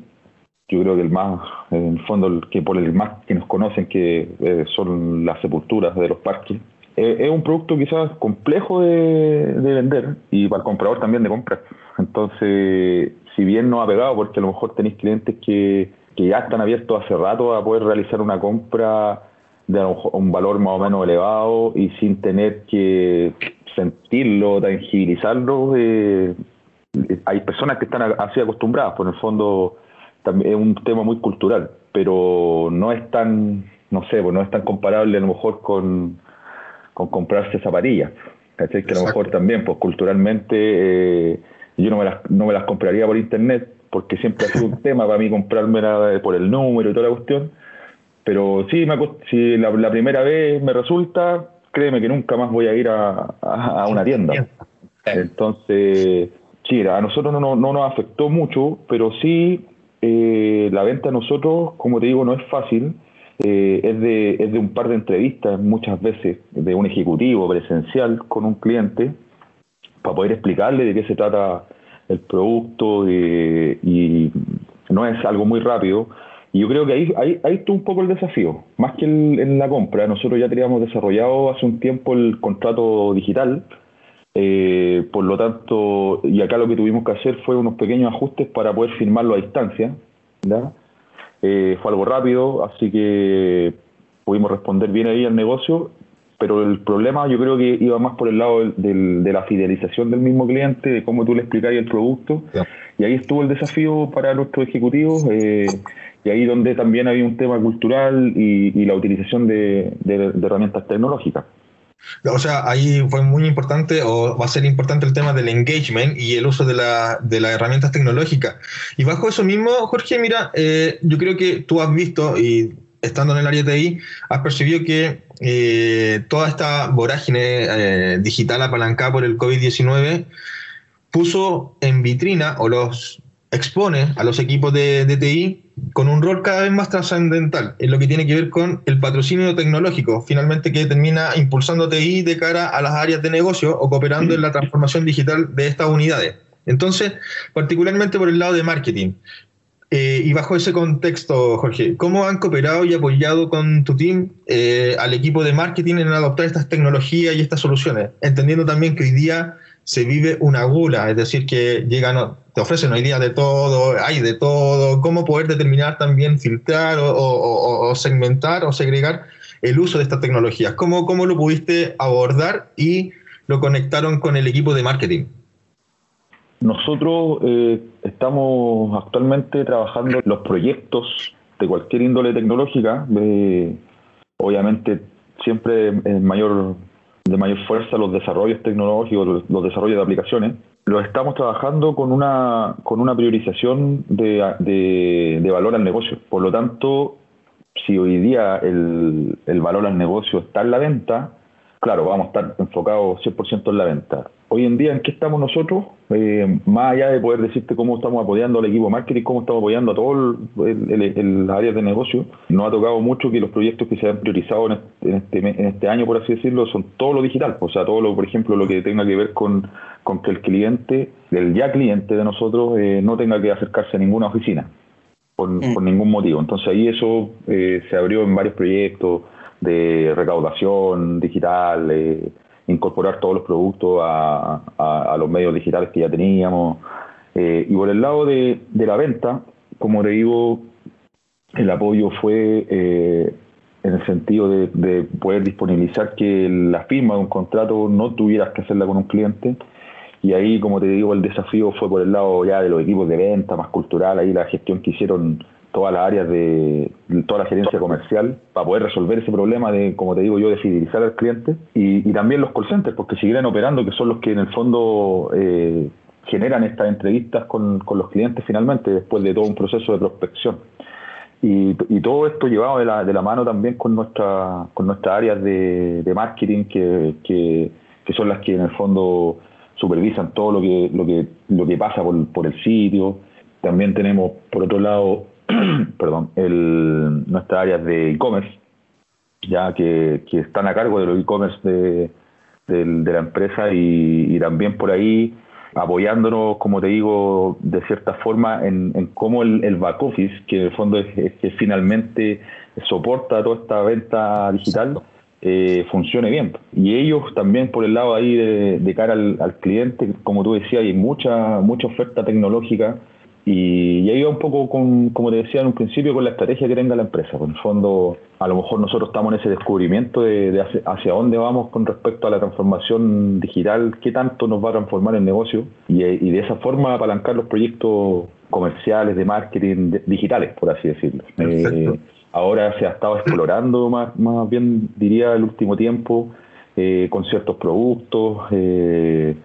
C: yo creo que el más, en el fondo, que por el más que nos conocen, que eh, son las sepulturas de los parques, eh, es un producto quizás complejo de, vender y para el comprador también de comprar. Entonces, si bien no ha pegado, porque a lo mejor tenéis clientes que, que ya están abiertos hace rato a poder realizar una compra de un valor más o menos elevado y sin tener que sentirlo, tangibilizarlo, eh, hay personas que están así acostumbradas, por el fondo también es un tema muy cultural, pero no es tan, no sé, pues no es tan comparable a lo mejor con, con comprarse zapatillas. ¿Cachai? Que a lo mejor también, pues culturalmente, eh, yo no me, las, no me las compraría por internet, porque siempre ha sido un tema para mí comprármela por el número y toda la cuestión. Pero sí, me, si la, primera vez me resulta, créeme que nunca más voy a ir a, a, una tienda. Entonces, sí, a nosotros no, no, no nos afectó mucho, pero sí eh, la venta a nosotros, como te digo, no es fácil. Eh, es, de, es de un par de entrevistas muchas veces de un ejecutivo presencial con un cliente para poder explicarle de qué se trata el producto y no es algo muy rápido. Y yo creo que ahí, ahí, ahí está un poco el desafío, más que en la compra. Nosotros ya teníamos desarrollado hace un tiempo el contrato digital, eh, por lo tanto, y acá lo que tuvimos que hacer fue unos pequeños ajustes para poder firmarlo a distancia. Eh, fue algo rápido, así que pudimos responder bien ahí al negocio pero el problema yo creo que iba más por el lado de la fidelización del mismo cliente, de cómo tú le explicáis el producto. Y ahí estuvo el desafío para nuestros ejecutivos, eh, y ahí donde también había un tema cultural y, la utilización de, herramientas tecnológicas.
B: O sea, ahí fue muy importante o va a ser importante el tema del engagement y el uso de, la, de las herramientas tecnológicas. Y bajo eso mismo, Jorge, mira, eh, yo creo que tú has visto y estando en el área de TI, has percibido que eh, toda esta vorágine eh, digital apalancada por el COVID-19 puso en vitrina o los expone a los equipos de, de, TI con un rol cada vez más trascendental en lo que tiene que ver con el patrocinio tecnológico, finalmente que termina impulsando TI de cara a las áreas de negocio o cooperando en la transformación digital de estas unidades. Entonces, particularmente por el lado de marketing, eh, y bajo ese contexto, Jorge, ¿cómo han cooperado y apoyado con tu team eh, al equipo de marketing en adoptar estas tecnologías y estas soluciones? Entendiendo también que hoy día se vive una gula, es decir, que llegan, te ofrecen hoy día de todo, hay de todo, cómo poder determinar también, filtrar o, segmentar o segregar el uso de estas tecnologías. ¿Cómo, ¿Cómo lo pudiste abordar y lo conectaron con el equipo de marketing?
C: Nosotros eh, estamos actualmente trabajando los proyectos de cualquier índole tecnológica, obviamente siempre en mayor, de mayor fuerza los desarrollos tecnológicos, los desarrollos de aplicaciones. Los estamos trabajando con una, con una priorización de, de, valor al negocio. Por lo tanto, si hoy día el, el valor al negocio está en la venta, claro, vamos a estar enfocados 100% en la venta hoy en día en qué estamos nosotros, eh, más allá de poder decirte cómo estamos apoyando al equipo marketing, cómo estamos apoyando a todas las áreas de negocio, nos ha tocado mucho que los proyectos que se han priorizado en este, en este, año, por así decirlo, son todo lo digital, o sea, todo lo, por ejemplo, lo que tenga que ver con, con que el cliente, el ya cliente de nosotros, eh, no tenga que acercarse a ninguna oficina. Por, mm. por ningún motivo. Entonces ahí eso eh, se abrió en varios proyectos de recaudación digital, incorporar todos los productos a, los medios digitales que ya teníamos. Eh, y por el lado de, la venta, como te digo, el apoyo fue eh, en el sentido de, poder disponibilizar que la firma de un contrato no tuvieras que hacerla con un cliente. Y ahí, como te digo, el desafío fue por el lado ya de los equipos de venta, más cultural, ahí la gestión que hicieron todas las áreas de toda la gerencia comercial para poder resolver ese problema de, como te digo yo, de fidelizar al cliente y, también los call centers, porque siguen operando, que son los que en el fondo eh, generan estas entrevistas con, los clientes finalmente, después de todo un proceso de prospección. Y, todo esto llevado de la, de la mano también con, nuestra, con nuestras áreas de, marketing, que, que, son las que en el fondo supervisan todo lo que, lo que, lo que pasa por, por el sitio. También tenemos, por otro lado, perdón, el, nuestras áreas de e-commerce, ya que, están a cargo de los e-commerce de, la empresa y, también por ahí apoyándonos, como te digo, de cierta forma en, en cómo el, back office, que en el fondo es, que finalmente soporta toda esta venta digital, eh, funcione bien. Y ellos también por el lado ahí de, cara al, al, cliente, como tú decías, hay mucha, mucha oferta tecnológica y, ahí va un poco, con, como te decía en un principio, con la estrategia que tenga la empresa. Por el fondo, a lo mejor nosotros estamos en ese descubrimiento de, hacia, dónde vamos con respecto a la transformación digital, qué tanto nos va a transformar el negocio y, de esa forma apalancar los proyectos comerciales, de marketing, digitales, por así decirlo. Eh, ahora se ha estado explorando más, más bien, diría, el último tiempo eh, con ciertos productos. Eh,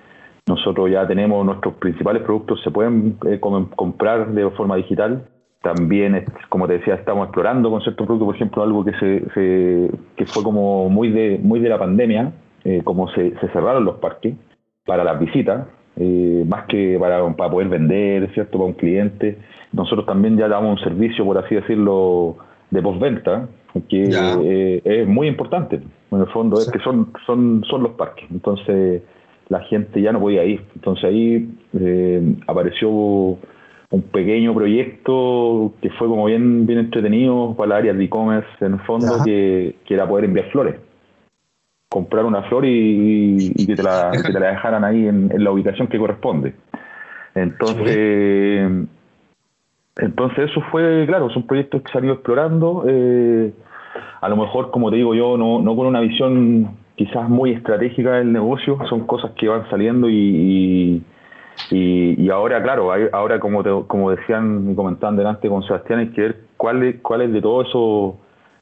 C: nosotros ya tenemos nuestros principales productos, se pueden eh, comprar de forma digital. También, como te decía, estamos explorando con ciertos productos, por ejemplo, algo que, se, que fue como muy de, muy de la pandemia, eh, como se, cerraron los parques para las visitas, eh, más que para, para poder vender, ¿cierto? Para un cliente. Nosotros también ya damos un servicio, por así decirlo, de postventa, que es muy importante. En el fondo es que son, son, son los parques. Entonces, la gente ya no podía ir. Entonces ahí eh, apareció un pequeño proyecto que fue como bien, bien entretenido para la área de e-commerce en el fondo, que, era poder enviar flores. Comprar una flor y, que, te la, te la, dejaran ahí en, la ubicación que corresponde. Entonces, entonces eso fue, claro, son proyectos que se han ido explorando. Eh, a lo mejor, como te digo yo, no, no con una visión quizás muy estratégicas del negocio, son cosas que van saliendo y, y, ahora, claro, ahora como, como decían y comentaban delante con Sebastián, hay que ver cuáles cuáles de todo eso,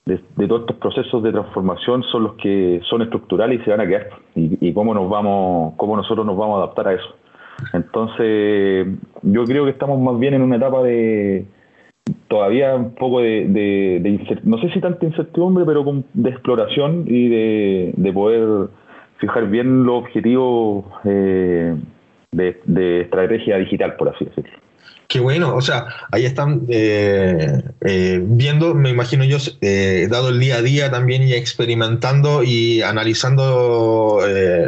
C: de, todos estos procesos de transformación son los que son estructurales y se van a quedar y, cómo nos vamos, cómo nosotros nos vamos a adaptar a eso. Entonces, yo creo que estamos más bien en una etapa de todavía un poco de, de, no sé si tanta incertidumbre, pero de exploración y de, de poder fijar bien los objetivos eh, de, estrategia digital, por así decirlo.
B: Qué bueno, o sea, ahí están eh, eh, viendo, me imagino yo, eh, dado el día a día también y experimentando y analizando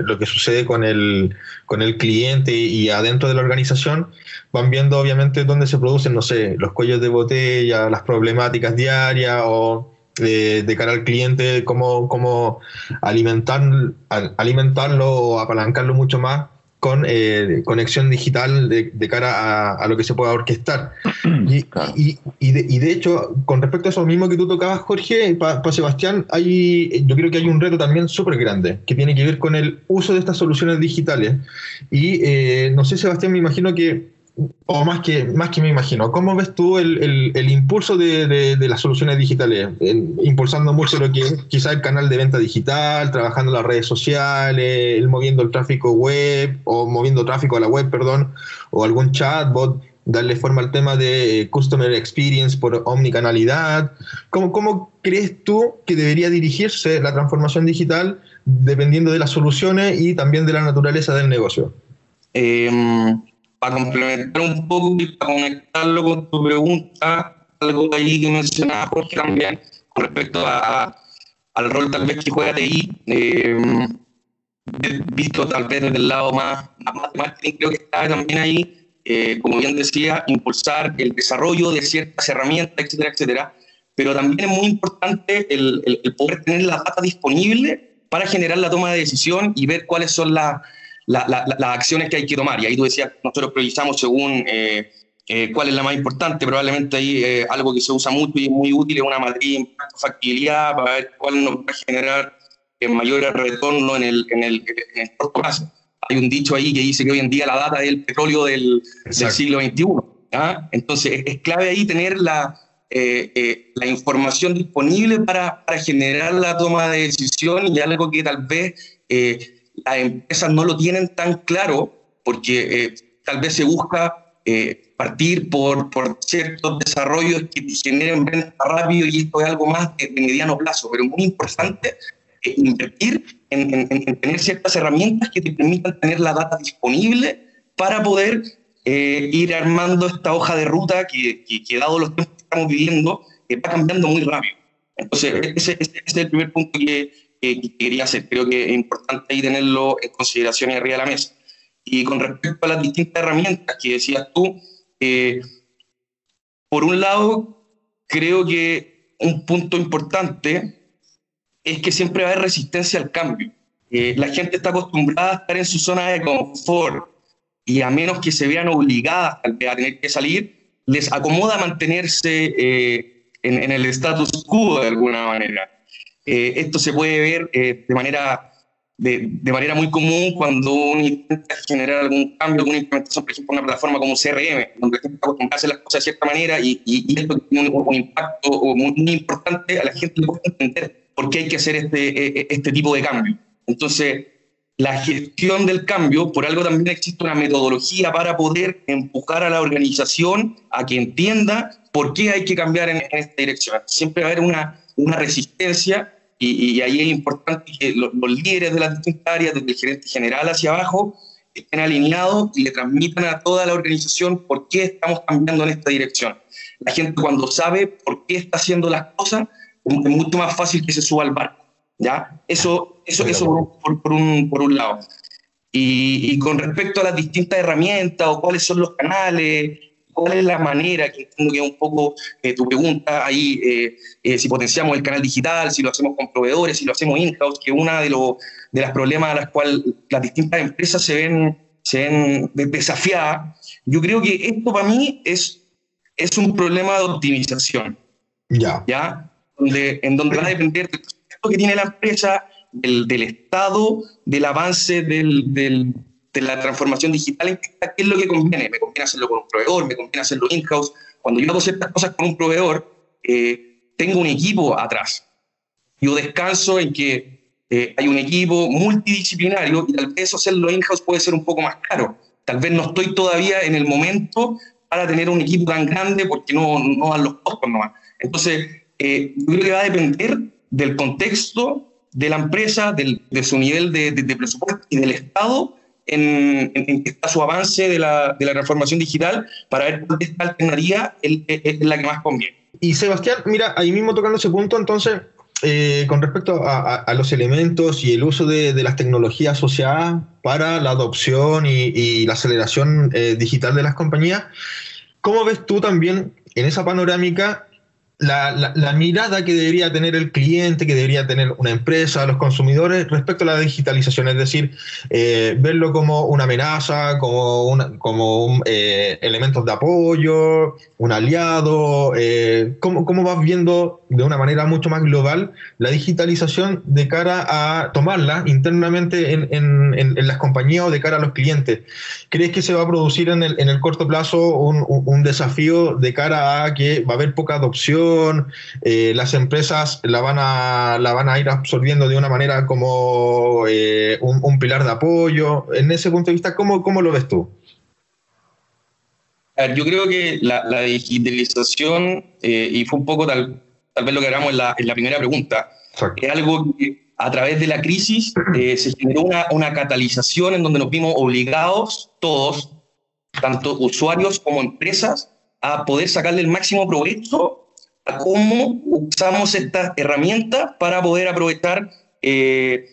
B: lo que sucede con el, con el cliente y adentro de la organización, van viendo obviamente dónde se producen, no sé, los cuellos de botella, las problemáticas diarias o de, cara al cliente, cómo, cómo alimentar, alimentarlo o apalancarlo mucho más con eh, conexión digital de, cara a, lo que se pueda orquestar. Y, y, de, hecho, con respecto a eso mismo que tú tocabas, Jorge, para Sebastián, hay, yo creo que hay un reto también súper grande que tiene que ver con el uso de estas soluciones digitales. Y eh, no sé, Sebastián, me imagino que o más que, más que me imagino, ¿cómo ves tú el, el, impulso de, de, las soluciones digitales? impulsando mucho lo que es quizá el canal de venta digital, trabajando las redes sociales, el moviendo el tráfico web o moviendo tráfico a la web, perdón, o algún chatbot, darle forma al tema de Customer Experience por omnicanalidad. ¿Cómo, cómo crees tú que debería dirigirse la transformación digital dependiendo de las soluciones y también de la naturaleza del negocio?
D: Eh, para complementar un poco y para conectarlo con tu pregunta, algo ahí que mencionaba Jorge también, con respecto a, al rol tal vez que juega TI, eh, visto tal vez desde el lado más, más marketing, creo que está también ahí, eh, como bien decía, impulsar el desarrollo de ciertas herramientas, etcétera, etcétera, pero también es muy importante el, el poder tener la data disponible para generar la toma de decisión y ver cuáles son las las acciones que hay que tomar. Y ahí tú decías, nosotros priorizamos según eh, eh, cuál es la más importante. Probablemente ahí eh, algo que se usa mucho y es muy útil es una matriz de factibilidad para ver cuál nos va a generar mayor retorno en el, en, el, en el corto plazo. Hay un dicho ahí que dice que hoy en día la data es el petróleo del, del siglo XXI. ¿ah? Entonces es, clave ahí tener la, la información disponible para, para, generar la toma de decisión y algo que tal vez las empresas no lo tienen tan claro porque eh, tal vez se busca eh, partir por, por, ciertos desarrollos que generen venta rápido y esto es algo más de, mediano plazo, pero es muy importante eh, invertir en, tener ciertas herramientas que te permitan tener la data disponible para poder ir armando esta hoja de ruta que, que, dado los tiempos que estamos viviendo, va cambiando muy rápido. Entonces, ese, ese es el primer punto que, que, quería hacer. Creo que es importante ahí tenerlo en consideración y arriba de la mesa. Y con respecto a las distintas herramientas que decías tú, eh, por un lado, creo que un punto importante es que siempre va a haber resistencia al cambio. Eh, la gente está acostumbrada a estar en su zona de confort y a menos que se vean obligadas a tener que salir, les acomoda mantenerse eh, en, en, el status quo de alguna manera. Eh, esto se puede ver eh, de, manera, de, de, manera muy común cuando uno intenta generar algún cambio, alguna implementación, por ejemplo, una plataforma como CRM, donde la gente las cosas de cierta manera y, y, esto tiene un, impacto muy, importante, a la gente le puede entender por qué hay que hacer este, e, este tipo de cambio. Entonces, la gestión del cambio, por algo también existe una metodología para poder empujar a la organización a que entienda por qué hay que cambiar en, en esta dirección. Siempre va a haber una, una resistencia y, ahí es importante que los, líderes de las distintas áreas, desde el gerente general hacia abajo, estén alineados y le transmitan a toda la organización por qué estamos cambiando en esta dirección. La gente cuando sabe por qué está haciendo las cosas, es mucho más fácil que se suba al barco. ¿ya? Eso, eso, eso por, por, un, por un lado. Y, y, con respecto a las distintas herramientas o cuáles son los canales, cuál es la manera, que entiendo que es un poco eh, tu pregunta ahí, eh, eh, si potenciamos el canal digital, si lo hacemos con proveedores, si lo hacemos in-house, que una de, los de las problemas a las cuales las distintas empresas se ven, se ven desafiadas, yo creo que esto para mí es, es un problema de optimización.
B: Ya.
D: ¿Ya? Donde, en donde va a depender de lo que tiene la empresa, del, estado, del avance de la transformación digital, qué es lo que conviene. Me conviene hacerlo con un proveedor, me conviene hacerlo in-house. Cuando yo hago ciertas cosas con un proveedor, eh, tengo un equipo atrás. Yo descanso en que eh, hay un equipo multidisciplinario y tal vez hacerlo in-house puede ser un poco más caro. Tal vez no estoy todavía en el momento para tener un equipo tan grande porque no, no dan los costos nomás. Entonces, eh, yo creo que va a depender del contexto de la empresa, del, de su nivel de, de, presupuesto y del Estado en, en, está su avance de la, de la transformación digital para ver cuál esta alternativa es la que más conviene.
B: Y Sebastián, mira, ahí mismo tocando ese punto, entonces, eh, con respecto a, los elementos y el uso de, de, las tecnologías asociadas para la adopción y, y la aceleración eh, digital de las compañías, ¿cómo ves tú también en esa panorámica la, mirada que debería tener el cliente, que debería tener una empresa, los consumidores respecto a la digitalización, es decir, eh, verlo como una amenaza, como, una, como eh, elementos de apoyo, un aliado, eh, ¿cómo, ¿cómo, vas viendo de una manera mucho más global la digitalización de cara a tomarla internamente en, en, las compañías o de cara a los clientes? ¿Crees que se va a producir en el, el corto plazo un, un desafío de cara a que va a haber poca adopción? Eh, las empresas la van, a, la van a ir absorbiendo de una manera como eh, un, pilar de apoyo. En ese punto de vista, ¿cómo, cómo lo ves tú?
D: Yo creo que la, digitalización, eh, y fue un poco tal, tal vez lo que hablamos en la, en la primera pregunta, es algo que a través de la crisis se generó una, una catalización en donde nos vimos obligados todos, tanto usuarios como empresas, a poder sacarle el máximo provecho cómo usamos esta herramienta para poder aprovechar eh,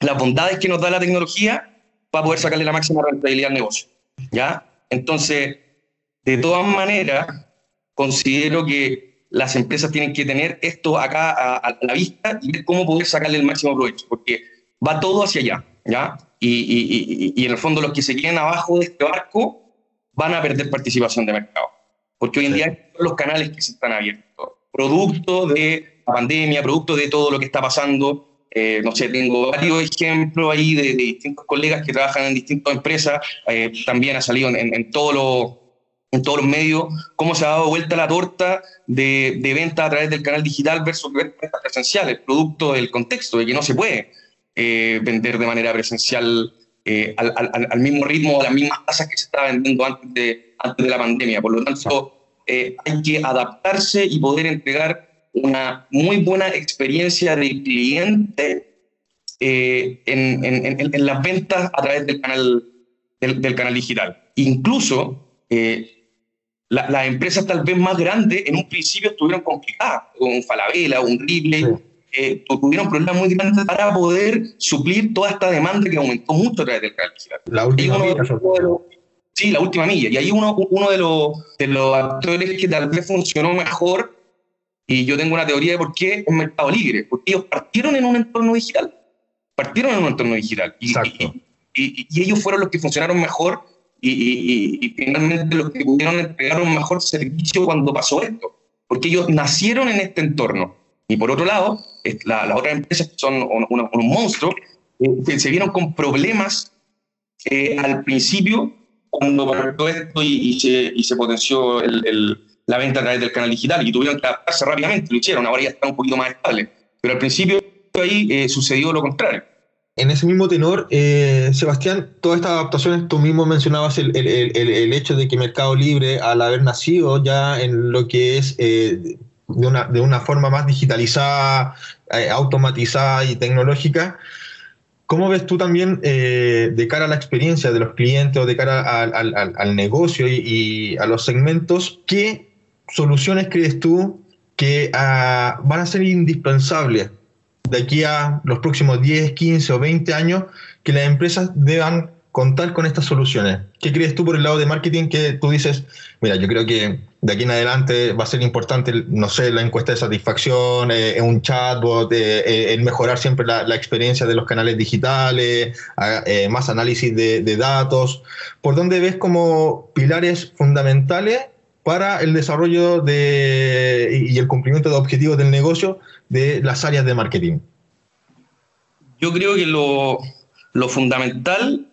D: las bondades que nos da la tecnología para poder sacarle la máxima rentabilidad al negocio. ¿ya? Entonces, de todas maneras, considero que las empresas tienen que tener esto acá a, la vista y ver cómo poder sacarle el máximo provecho, porque va todo hacia allá. ¿ya? Y, y, y, y en el fondo los que se queden abajo de este barco van a perder participación de mercado porque hoy en día son los canales que se están abiertos, producto de la pandemia, producto de todo lo que está pasando. Eh, no sé, tengo varios ejemplos ahí de, distintos colegas que trabajan en distintas empresas, eh, también ha salido en, en, todos los en todos los medios, cómo se ha dado vuelta la torta de, de venta a través del canal digital versus ventas presenciales, producto del contexto, de que no se puede eh, vender de manera presencial al, al, al, mismo ritmo, a las mismas tasas que se estaba vendiendo antes de, antes de la pandemia. Por lo tanto, eh, hay que adaptarse y poder entregar una muy buena experiencia de cliente eh, en, en, en, las ventas a través del canal, del, canal digital. Incluso eh, las empresas tal vez más grandes en un principio estuvieron complicadas, con Falabella, un Ripley, tuvieron problemas muy grandes para poder suplir toda esta demanda que aumentó mucho a través del canal digital.
B: La última
D: Sí, la última milla. Y ahí uno, uno de, los, de los actores que tal vez funcionó mejor, y yo tengo una teoría de por qué es Mercado Libre, porque ellos partieron en un entorno digital. Partieron en un entorno digital. Y, y, y, ellos fueron los que funcionaron mejor y, finalmente los que pudieron entregar un mejor servicio cuando pasó esto. Porque ellos nacieron en este entorno. Y por otro lado, las la otras empresas que son un, un, monstruo, eh, se vieron con problemas eh, al principio cuando partió esto y, se, y se, potenció el, la venta a través del canal digital y tuvieron que adaptarse rápidamente, lo hicieron, ahora ya está un poquito más estable. Pero al principio ahí eh, sucedió lo contrario.
B: En ese mismo tenor, eh, Sebastián, todas estas adaptaciones, tú mismo mencionabas el, el, el, hecho de que Mercado Libre, al haber nacido ya en lo que es eh, de, una, de una forma más digitalizada, automatizada y tecnológica, ¿Cómo ves tú también eh, de cara a la experiencia de los clientes o de cara al, al, al negocio y, a los segmentos, qué soluciones crees tú que uh, van a ser indispensables de aquí a los próximos 10, 15 o 20 años que las empresas deban contar con estas soluciones? ¿Qué crees tú por el lado de marketing que tú dices, mira, yo creo que de aquí en adelante va a ser importante, no sé, la encuesta de satisfacción, eh, un chatbot, eh, eh, el mejorar siempre la, la, experiencia de los canales digitales, eh, más análisis de, de, datos. ¿Por dónde ves como pilares fundamentales para el desarrollo de, y el cumplimiento de objetivos del negocio de las áreas de marketing?
D: yo creo que lo, lo fundamental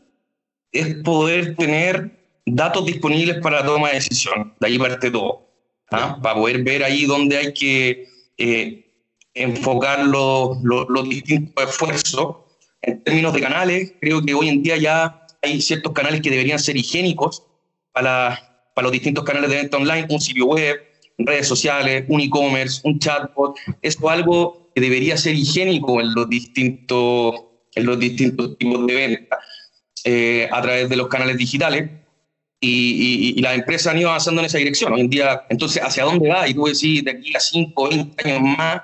D: es poder tener datos disponibles para la toma de decisión. De ahí parte todo. ¿ah? Para poder ver ahí dónde hay que eh, enfocar los, los, distintos esfuerzos. En términos de canales, creo que hoy en día ya hay ciertos canales que deberían ser higiénicos para, para los distintos canales de venta online, un sitio web, redes sociales, un e-commerce, un chatbot. Esto es algo que debería ser higiénico en los distintos, en los distintos tipos de venta eh, a través de los canales digitales. Y, y, las empresas han ido avanzando en esa dirección. Hoy en día, entonces, ¿hacia dónde va? Y tú decís, de aquí a 5, 20 años más,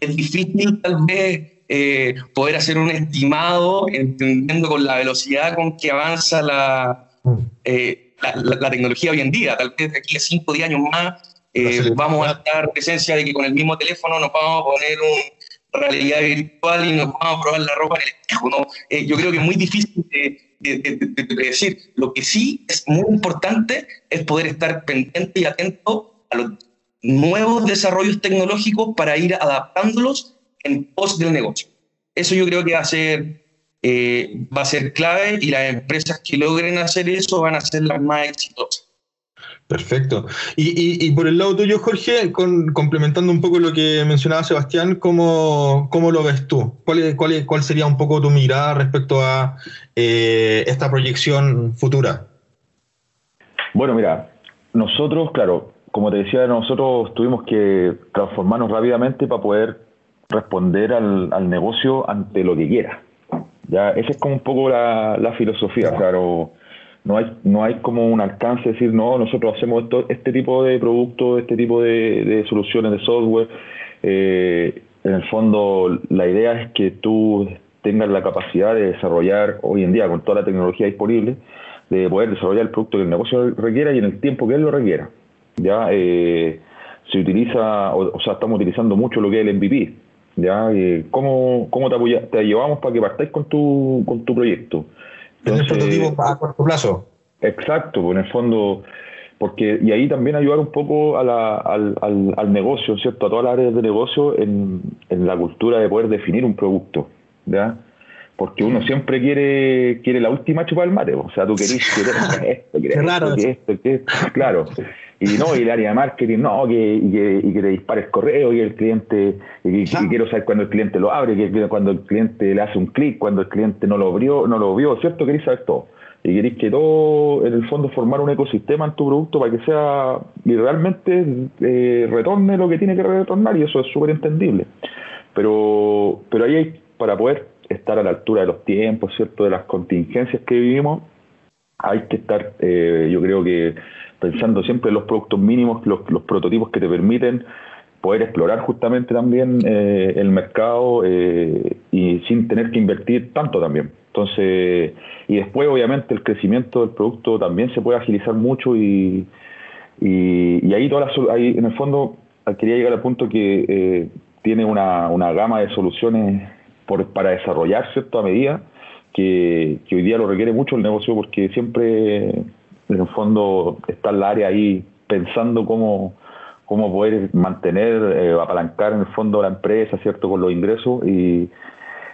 D: es difícil tal vez eh, poder hacer un estimado entendiendo con la velocidad con que avanza la, eh, la, tecnología hoy en día. Tal vez de aquí a 5 o 10 años más vamos a estar presencia de que con el mismo teléfono nos vamos a poner un realidad virtual y nos vamos a probar la ropa en el espejo. ¿no? yo creo que es muy difícil de, de, decir. Lo que sí es muy importante es poder estar pendiente y atento a los nuevos desarrollos tecnológicos para ir adaptándolos en pos del negocio. Eso yo creo que va a ser, eh, va a ser clave y las empresas que logren hacer eso van a ser las más exitosas.
B: Perfecto. Y, por el lado tuyo, Jorge, complementando un poco lo que mencionaba Sebastián, ¿cómo, cómo lo ves tú? ¿Cuál, cuál, ¿Cuál, sería un poco tu mirada respecto a eh, esta proyección futura?
C: Bueno, mira, nosotros, claro, como te decía, nosotros tuvimos que transformarnos rápidamente para poder responder al, negocio ante lo que quiera. Ya, esa es como un poco la, la filosofía, claro no hay, no hay como un alcance de decir, no, nosotros hacemos esto, este tipo de productos, este tipo de, soluciones de software. Eh, en el fondo, la idea es que tú tengas la capacidad de desarrollar hoy en día, con toda la tecnología disponible, de poder desarrollar el producto que el negocio requiera y en el tiempo que él lo requiera. Ya eh, se utiliza, o, sea, estamos utilizando mucho lo que es el MVP. ¿Ya? Eh, ¿Cómo, cómo te, te llevamos para que partáis con tu, con tu proyecto?
B: Entonces, prototipo a corto plazo.
C: Exacto, pues, en el fondo, porque y ahí también ayudar un poco al, al, negocio, ¿cierto? A todas las áreas de negocio en, en la cultura de poder definir un producto, ¿ya? Porque uno siempre quiere quiere la última chupa del mate, o sea, tú querés, esto, querés esto, que esto, que esto, claro. Y no, y el área de marketing, no, que, y que, y que te dispare el correo y el cliente, y, quiero saber cuando el cliente lo abre, que cuando el cliente le hace un clic, cuando el cliente no lo vio, no lo vio, ¿cierto? Queréis saber todo. Y queréis que todo, en el fondo, formar un ecosistema en tu producto para que sea, y realmente eh, retorne lo que tiene que retornar, y eso es súper entendible. Pero, pero ahí hay, para poder estar a la altura de los tiempos, ¿cierto? De las contingencias que vivimos, hay que estar, eh, yo creo que pensando siempre en los productos mínimos, los, prototipos que te permiten poder explorar justamente también eh, el mercado eh, y sin tener que invertir tanto también. Entonces, y después obviamente el crecimiento del producto también se puede agilizar mucho y, y, ahí, todas ahí en el fondo quería llegar al punto que eh, tiene una, una, gama de soluciones por, para desarrollar, ¿cierto? A medida que, que hoy día lo requiere mucho el negocio porque siempre en el fondo está el área ahí pensando cómo, cómo poder mantener, eh, apalancar en el fondo la empresa, ¿cierto?, con los ingresos y,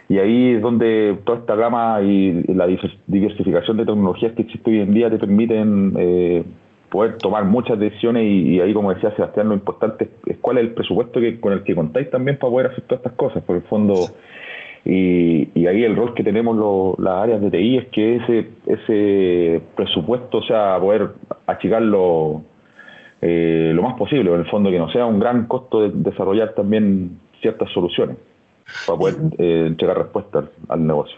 C: y ahí es donde toda esta gama y la diversificación de tecnologías que existe hoy en día te permiten eh, poder tomar muchas decisiones y, ahí, como decía Sebastián, lo importante es, cuál es el presupuesto que, con el que contáis también para poder hacer todas estas cosas. Por el fondo, y, ahí el rol que tenemos las áreas de TI es que ese, ese presupuesto, sea, poder achicarlo eh, lo más posible, en el fondo que no sea un gran costo de desarrollar también ciertas soluciones para poder eh, entregar respuestas al negocio.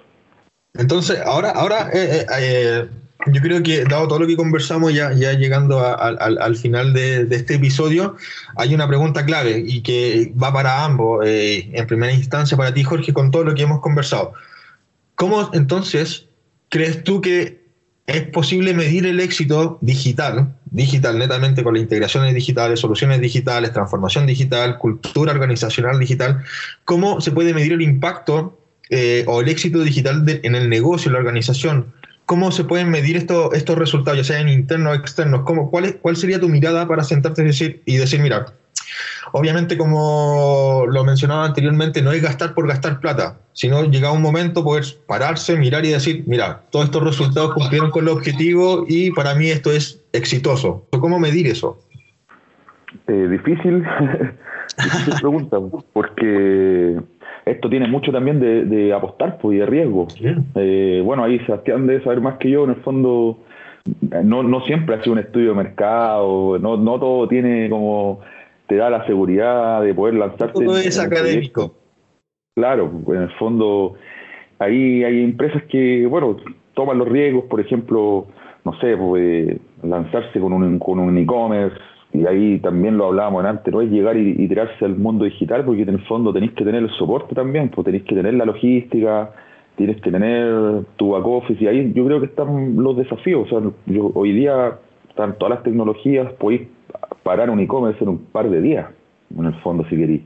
B: Entonces, ahora, ahora eh, eh yo creo que, dado todo lo que conversamos, ya, llegando al final de, este episodio, hay una pregunta clave y que va para ambos. Eh, en primera instancia, para ti, Jorge, con todo lo que hemos conversado. ¿Cómo entonces crees tú que es posible medir el éxito digital, digital netamente con las integraciones digitales, soluciones digitales, transformación digital, cultura organizacional digital? ¿Cómo se puede medir el impacto eh, o el éxito digital en el negocio, en la organización? ¿Cómo se pueden medir esto, estos resultados, ya sean internos o externos? ¿Cómo, cuál, ¿Cuál sería tu mirada para sentarte y decir, y decir, mira, Obviamente, como lo mencionaba anteriormente, no es gastar por gastar plata, sino llegar un momento poder pararse, mirar y decir, mira, todos estos resultados cumplieron con el objetivo y para mí esto es exitoso. ¿Cómo medir eso?
C: Eh, difícil, difícil pregunta, porque esto tiene mucho también de, apostar pues, y de riesgo. Eh, bueno, ahí Sebastián debe saber más que yo, en el fondo no, no siempre ha sido un estudio de mercado, no, no todo tiene como, te da la seguridad de poder lanzarte.
B: Todo es académico.
C: Claro, en el fondo ahí hay empresas que, bueno, toman los riesgos, por ejemplo, no sé, pues, lanzarse con un con un e-commerce, y ahí también lo hablábamos antes, no es llegar y, tirarse al mundo digital, porque en el fondo tenéis que tener el soporte también, pues tenéis que tener la logística, tienes que tener tu back office, y ahí yo creo que están los desafíos. O sea, yo, hoy día están todas las tecnologías, podéis parar un e-commerce en un par de días, en el fondo, si queréis.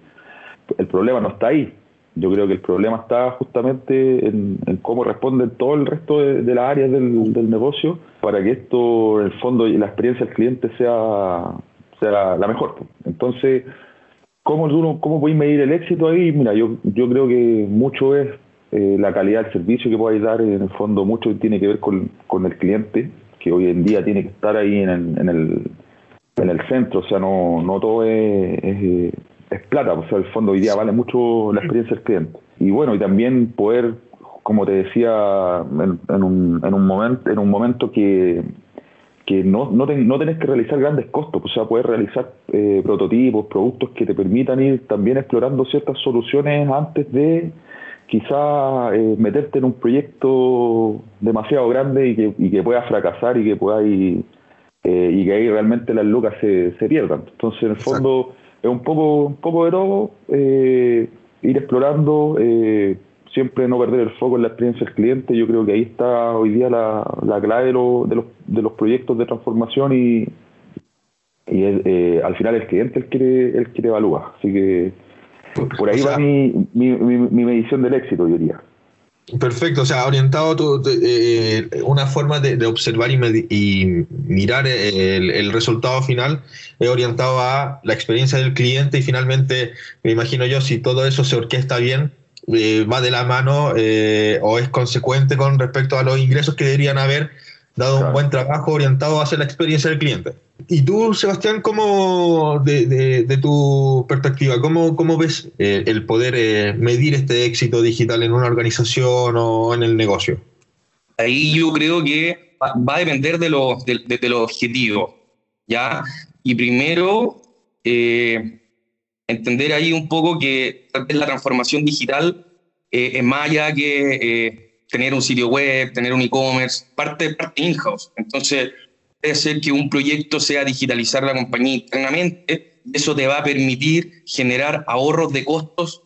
C: El problema no está ahí. Yo creo que el problema está justamente en, cómo responden todo el resto de, las áreas del, del negocio para que esto, en el fondo, y la experiencia del cliente sea sea la, mejor. Entonces, ¿cómo, uno, ¿cómo podéis medir el éxito ahí? Mira, yo, yo creo que mucho es eh, la calidad del servicio que podáis dar, en el fondo mucho tiene que ver con, con el cliente, que hoy en día tiene que estar ahí en el, en el, en el centro, o sea, no, no todo es, es, plata, o sea, el fondo hoy día vale mucho la experiencia del cliente. Y bueno, y también poder, como te decía, en, en, un, en, un, momento, en un momento que que no, no, no tenés que realizar grandes costos, o sea, puedes realizar eh, prototipos, productos que te permitan ir también explorando ciertas soluciones antes de quizá eh, meterte en un proyecto demasiado grande y que, y que pueda fracasar y que pueda ir, eh, y que ahí realmente las lucas se, se pierdan. Entonces, en el fondo, es un poco, un poco de todo, ir explorando, siempre no perder el foco en la experiencia del cliente. Yo creo que ahí está hoy día la, clave de, de, los, de los proyectos de transformación y, y eh, al final el cliente el que, el que evalúa. Así que por ahí va mi, mi, medición del éxito, yo diría.
B: Perfecto, o sea, orientado eh, una forma de, observar y, y mirar el, el, resultado final es orientado a la experiencia del cliente y finalmente, me imagino yo, si todo eso se orquesta bien, eh, va de la mano eh, o es consecuente con respecto a los ingresos que deberían haber dado un buen trabajo orientado hacia la experiencia del cliente. Y tú, Sebastián, ¿cómo, de, tu perspectiva, cómo, cómo ves eh, el poder medir este éxito digital en una organización o en el negocio?
D: Ahí yo creo que va a depender de los de, de, objetivos, ¿ya? Y primero, entender ahí un poco que tal vez la transformación digital eh, es más allá que eh, tener un sitio web, tener un e-commerce, parte, parte in-house. Entonces, puede ser que un proyecto sea digitalizar la compañía internamente, eso te va a permitir generar ahorros de costos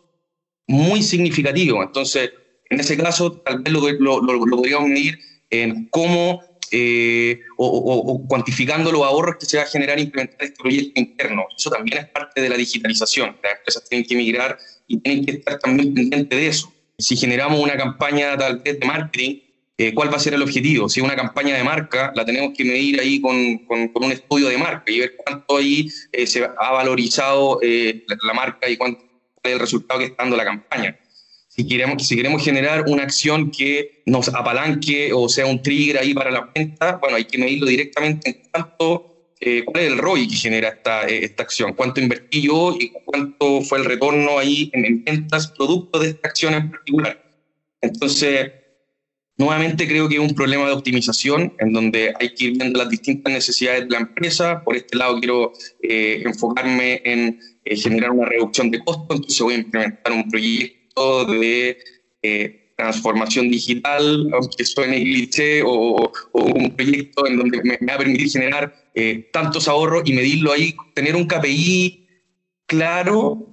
D: muy significativos. Entonces, en ese caso, tal vez lo, lo, lo podríamos medir en cómo eh, o, cuantificando los ahorros que se va a generar implementar este proyecto interno. Eso también es parte de la digitalización. Las empresas tienen que migrar y tienen que estar también pendientes de eso. Si generamos una campaña tal vez de marketing, eh, ¿cuál va a ser el objetivo? Si es una campaña de marca, la tenemos que medir ahí con, con, un estudio de marca y ver cuánto ahí eh, se ha valorizado la, la, marca y cuánto es el resultado que está dando la campaña si queremos, si queremos generar una acción que nos apalanque o sea un trigger ahí para la venta, bueno, hay que medirlo directamente en cuánto, eh, cuál es el ROI que genera esta, eh, esta acción, cuánto invertí yo y cuánto fue el retorno ahí en, ventas producto de esta acción en particular. Entonces, nuevamente creo que es un problema de optimización en donde hay que ir viendo las distintas necesidades de la empresa. Por este lado quiero eh, enfocarme en generar una reducción de costos, entonces voy a implementar un proyecto de eh, transformación digital, aunque suene cliché, o, o, un proyecto en donde me, va a permitir generar eh, tantos ahorros y medirlo ahí, tener un KPI claro,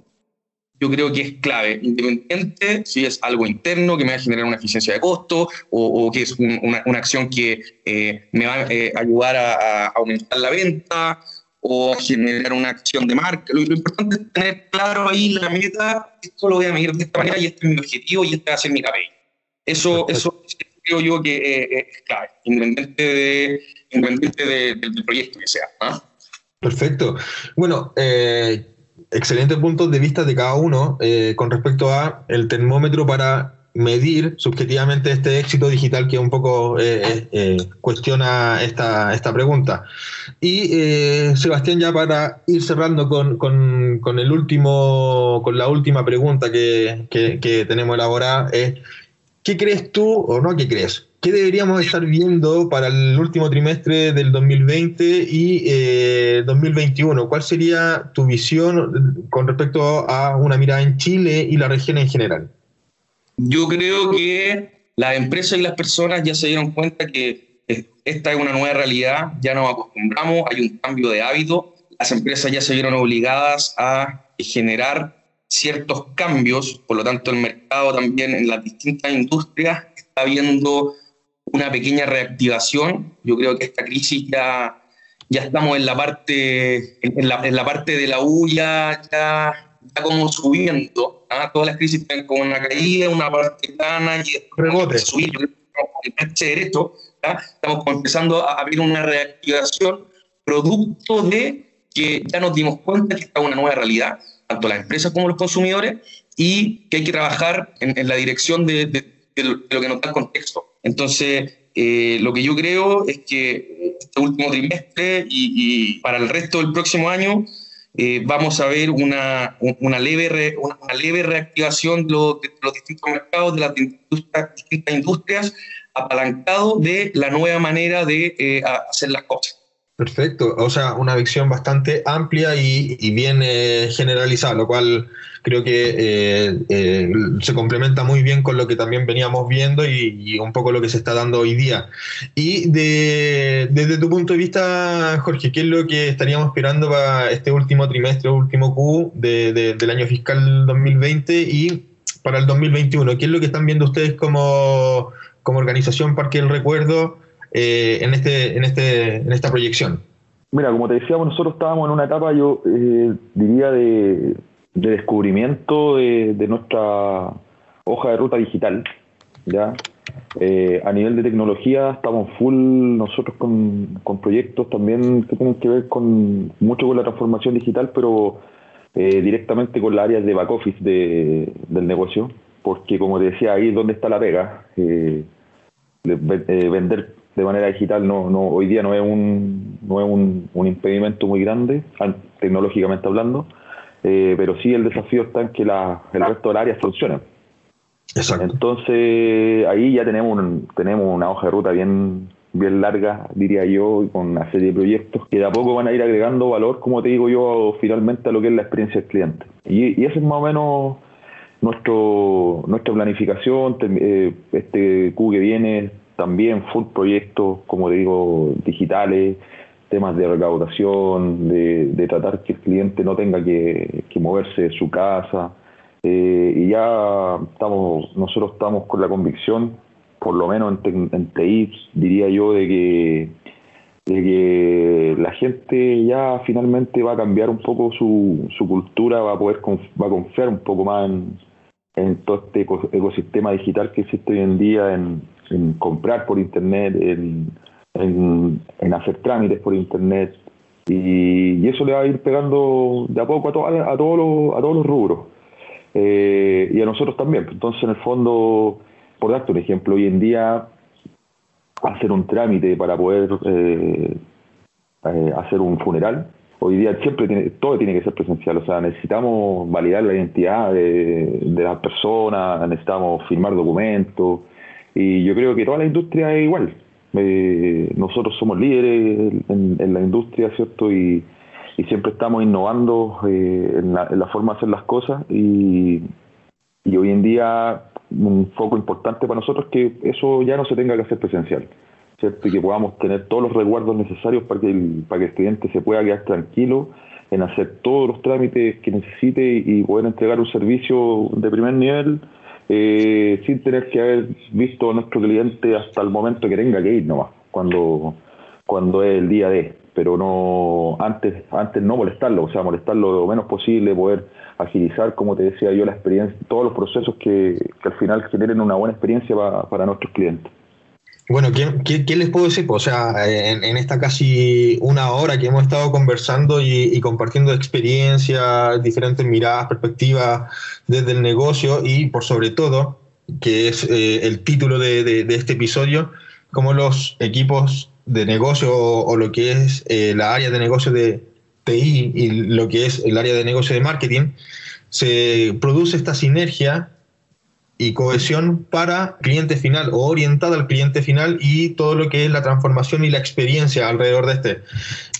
D: yo creo que es clave, independiente si es algo interno que me va a generar una eficiencia de costo o, o que es una, una, acción que eh, me va a ayudar a, a aumentar la venta o generar una acción de marca. Lo, importante es tener claro ahí la meta, esto lo voy a medir de esta manera y este es mi objetivo y este va a ser mi KPI. Eso, eso creo yo que eh, es clave, independiente, de, independiente del proyecto que sea. ¿ah?
B: Perfecto. Bueno, eh, excelentes puntos de vista de cada uno eh, con respecto a el termómetro para medir subjetivamente este éxito digital que un poco eh, eh, cuestiona esta, esta, pregunta. Y Sebastián, ya para ir cerrando con, con, con, el último, con la última pregunta que, que, tenemos elaborada, es ¿qué crees tú, o no qué crees? ¿Qué deberíamos estar viendo para el último trimestre del 2020 y 2021? Eh, ¿Cuál sería tu visión con respecto a una mirada en Chile y la región en general?
D: Yo creo que las empresas y las personas ya se dieron cuenta que esta es una nueva realidad, ya nos acostumbramos, hay un cambio de hábito, las empresas ya se vieron obligadas a generar ciertos cambios, por lo tanto el mercado también en las distintas industrias está viendo una pequeña reactivación. Yo creo que esta crisis ya, ya estamos en la parte, en la, en la parte de la U ya, ya, como subiendo. ¿ah? Todas las crisis tienen como una caída, una parte plana y
B: rebote.
D: Subir. Derecho, estamos empezando a abrir una reactivación producto de que ya nos dimos cuenta que está una nueva realidad, tanto las empresas como los consumidores, y que hay que trabajar en, en la dirección de, de, de, lo, que nos da el contexto. Entonces, eh, lo que yo creo es que este último trimestre y, para el resto del próximo año eh, vamos a ver una, una, leve una, leve reactivación de los, distintos mercados, de las distintas industrias, apalancado de la nueva manera de eh, hacer las cosas.
B: Perfecto, o sea, una visión bastante amplia y, bien generalizada, lo cual creo que eh, eh, se complementa muy bien con lo que también veníamos viendo y, un poco lo que se está dando hoy día. Y desde tu punto de vista, Jorge, ¿qué es lo que estaríamos esperando para este último trimestre, último Q del año fiscal 2020 y para el 2021? ¿Qué es lo que están viendo ustedes como, como organización Parque del Recuerdo eh, en, este, en, este, en esta proyección?
C: Mira, como te decíamos, nosotros estábamos en una etapa, yo diría, de, de descubrimiento de, nuestra hoja de ruta digital. ¿ya? Eh, a nivel de tecnología estamos full nosotros con, proyectos también que tienen que ver con mucho con la transformación digital, pero eh, directamente con las áreas de back office de, del negocio, porque como te decía, ahí es donde está la pega. Eh, vender de manera digital no, no hoy día no es un, no es un, un impedimento muy grande, tecnológicamente hablando, eh, pero sí el desafío está en que la, el resto del área funcione. Exacto. Entonces ahí ya tenemos, tenemos una hoja de ruta bien, bien larga, diría yo, con una serie de proyectos que de a poco van a ir agregando valor, como te digo yo, finalmente a lo que es la experiencia del cliente. Y, y ese es más o menos nuestro, nuestra planificación, eh, este Q que viene también full proyectos, como te digo, digitales, temas de recaudación, de, tratar que el cliente no tenga que, moverse de su casa. Eh, y ya estamos, nosotros estamos con la convicción, por lo menos en, en TI, diría yo, de que, de que la gente ya finalmente va a cambiar un poco su, su cultura, va a poder va a confiar un poco más en, en todo este ecosistema digital que existe hoy en día, en, en comprar por internet, en en, hacer trámites por internet y, eso le va a ir pegando de a poco a, a, todos, los, a todos los rubros eh, y a nosotros también. Entonces, en el fondo, por darte un ejemplo, hoy en día hacer un trámite para poder eh, eh, hacer un funeral, hoy día siempre tiene, todo tiene que ser presencial, o sea, necesitamos validar la identidad de, de las personas, necesitamos firmar documentos, y yo creo que toda la industria es igual. Eh, nosotros somos líderes en, la industria, ¿cierto? Y, siempre estamos innovando eh, en, la, forma de hacer las cosas y, hoy en día un foco importante para nosotros es que eso ya no se tenga que hacer presencial, ¿cierto? Y que podamos tener todos los resguardos necesarios para que el, para que el cliente se pueda quedar tranquilo en hacer todos los trámites que necesite y poder entregar un servicio de primer nivel eh, sin tener que haber visto a nuestro cliente hasta el momento que tenga que ir nomás, cuando, cuando es el día de, pero no antes, antes no molestarlo, o sea, molestarlo lo menos posible, poder agilizar, como te decía yo, la experiencia, todos los procesos que, al final generen una buena experiencia para nuestros clientes.
B: Bueno, ¿qué, les puedo decir? Pues, o sea, en, esta casi una hora que hemos estado conversando y, compartiendo experiencias, diferentes miradas, perspectivas desde el negocio y por sobre todo, que es eh, el título de, este episodio, cómo los equipos de negocio o, lo que es eh, la área de negocio de TI y lo que es el área de negocio de marketing, se produce esta sinergia y cohesión para cliente final o orientada al cliente final y todo lo que es la transformación y la experiencia alrededor de este.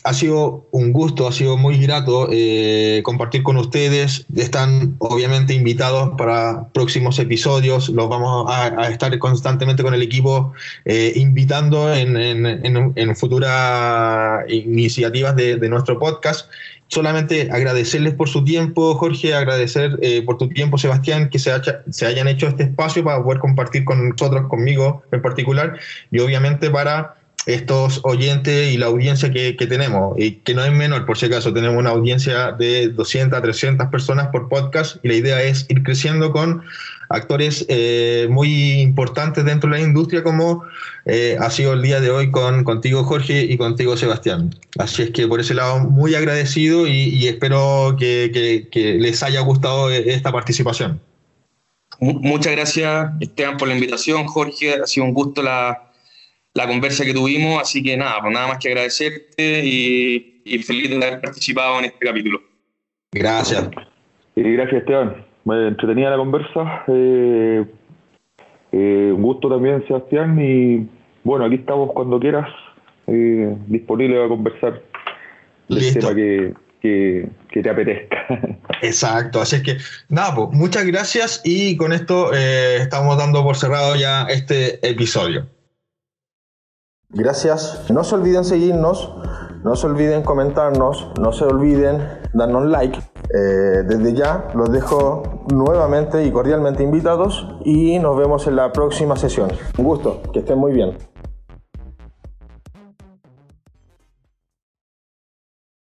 B: Ha sido un gusto, ha sido muy grato eh, compartir con ustedes. Están obviamente invitados para próximos episodios. Los vamos a, estar constantemente con el equipo eh, invitando en, en, futuras iniciativas de, de nuestro podcast solamente agradecerles por su tiempo, Jorge, agradecer eh, por tu tiempo, Sebastián, que se, se, hayan hecho este espacio para poder compartir con nosotros, conmigo en particular, y obviamente para estos oyentes y la audiencia que, que, tenemos, y que no es menor, por si acaso, tenemos una audiencia de 200 a 300 personas por podcast, y la idea es ir creciendo con actores eh, muy importantes dentro de la industria como eh, ha sido el día de hoy con contigo Jorge y contigo Sebastián. Así es que por ese lado muy agradecido y, espero que, les haya gustado esta participación.
D: Muchas gracias Esteban por la invitación, Jorge, ha sido un gusto la, la conversa que tuvimos, así que nada, pues nada más que agradecerte y, y feliz de haber participado en este capítulo.
B: Gracias.
C: Y gracias Esteban me entretenía la conversa. Eh, eh, un gusto también, Sebastián. Y bueno, aquí estamos cuando quieras, eh, disponible a conversar del tema que, que, te apetezca.
B: Exacto, así es que nada, pues muchas gracias y con esto estamos dando por cerrado ya este episodio.
A: Gracias. No se olviden seguirnos, no se olviden comentarnos, no se olviden darnos like eh, desde ya los dejo nuevamente y cordialmente invitados y nos vemos en la próxima sesión. Un gusto, que estén muy bien.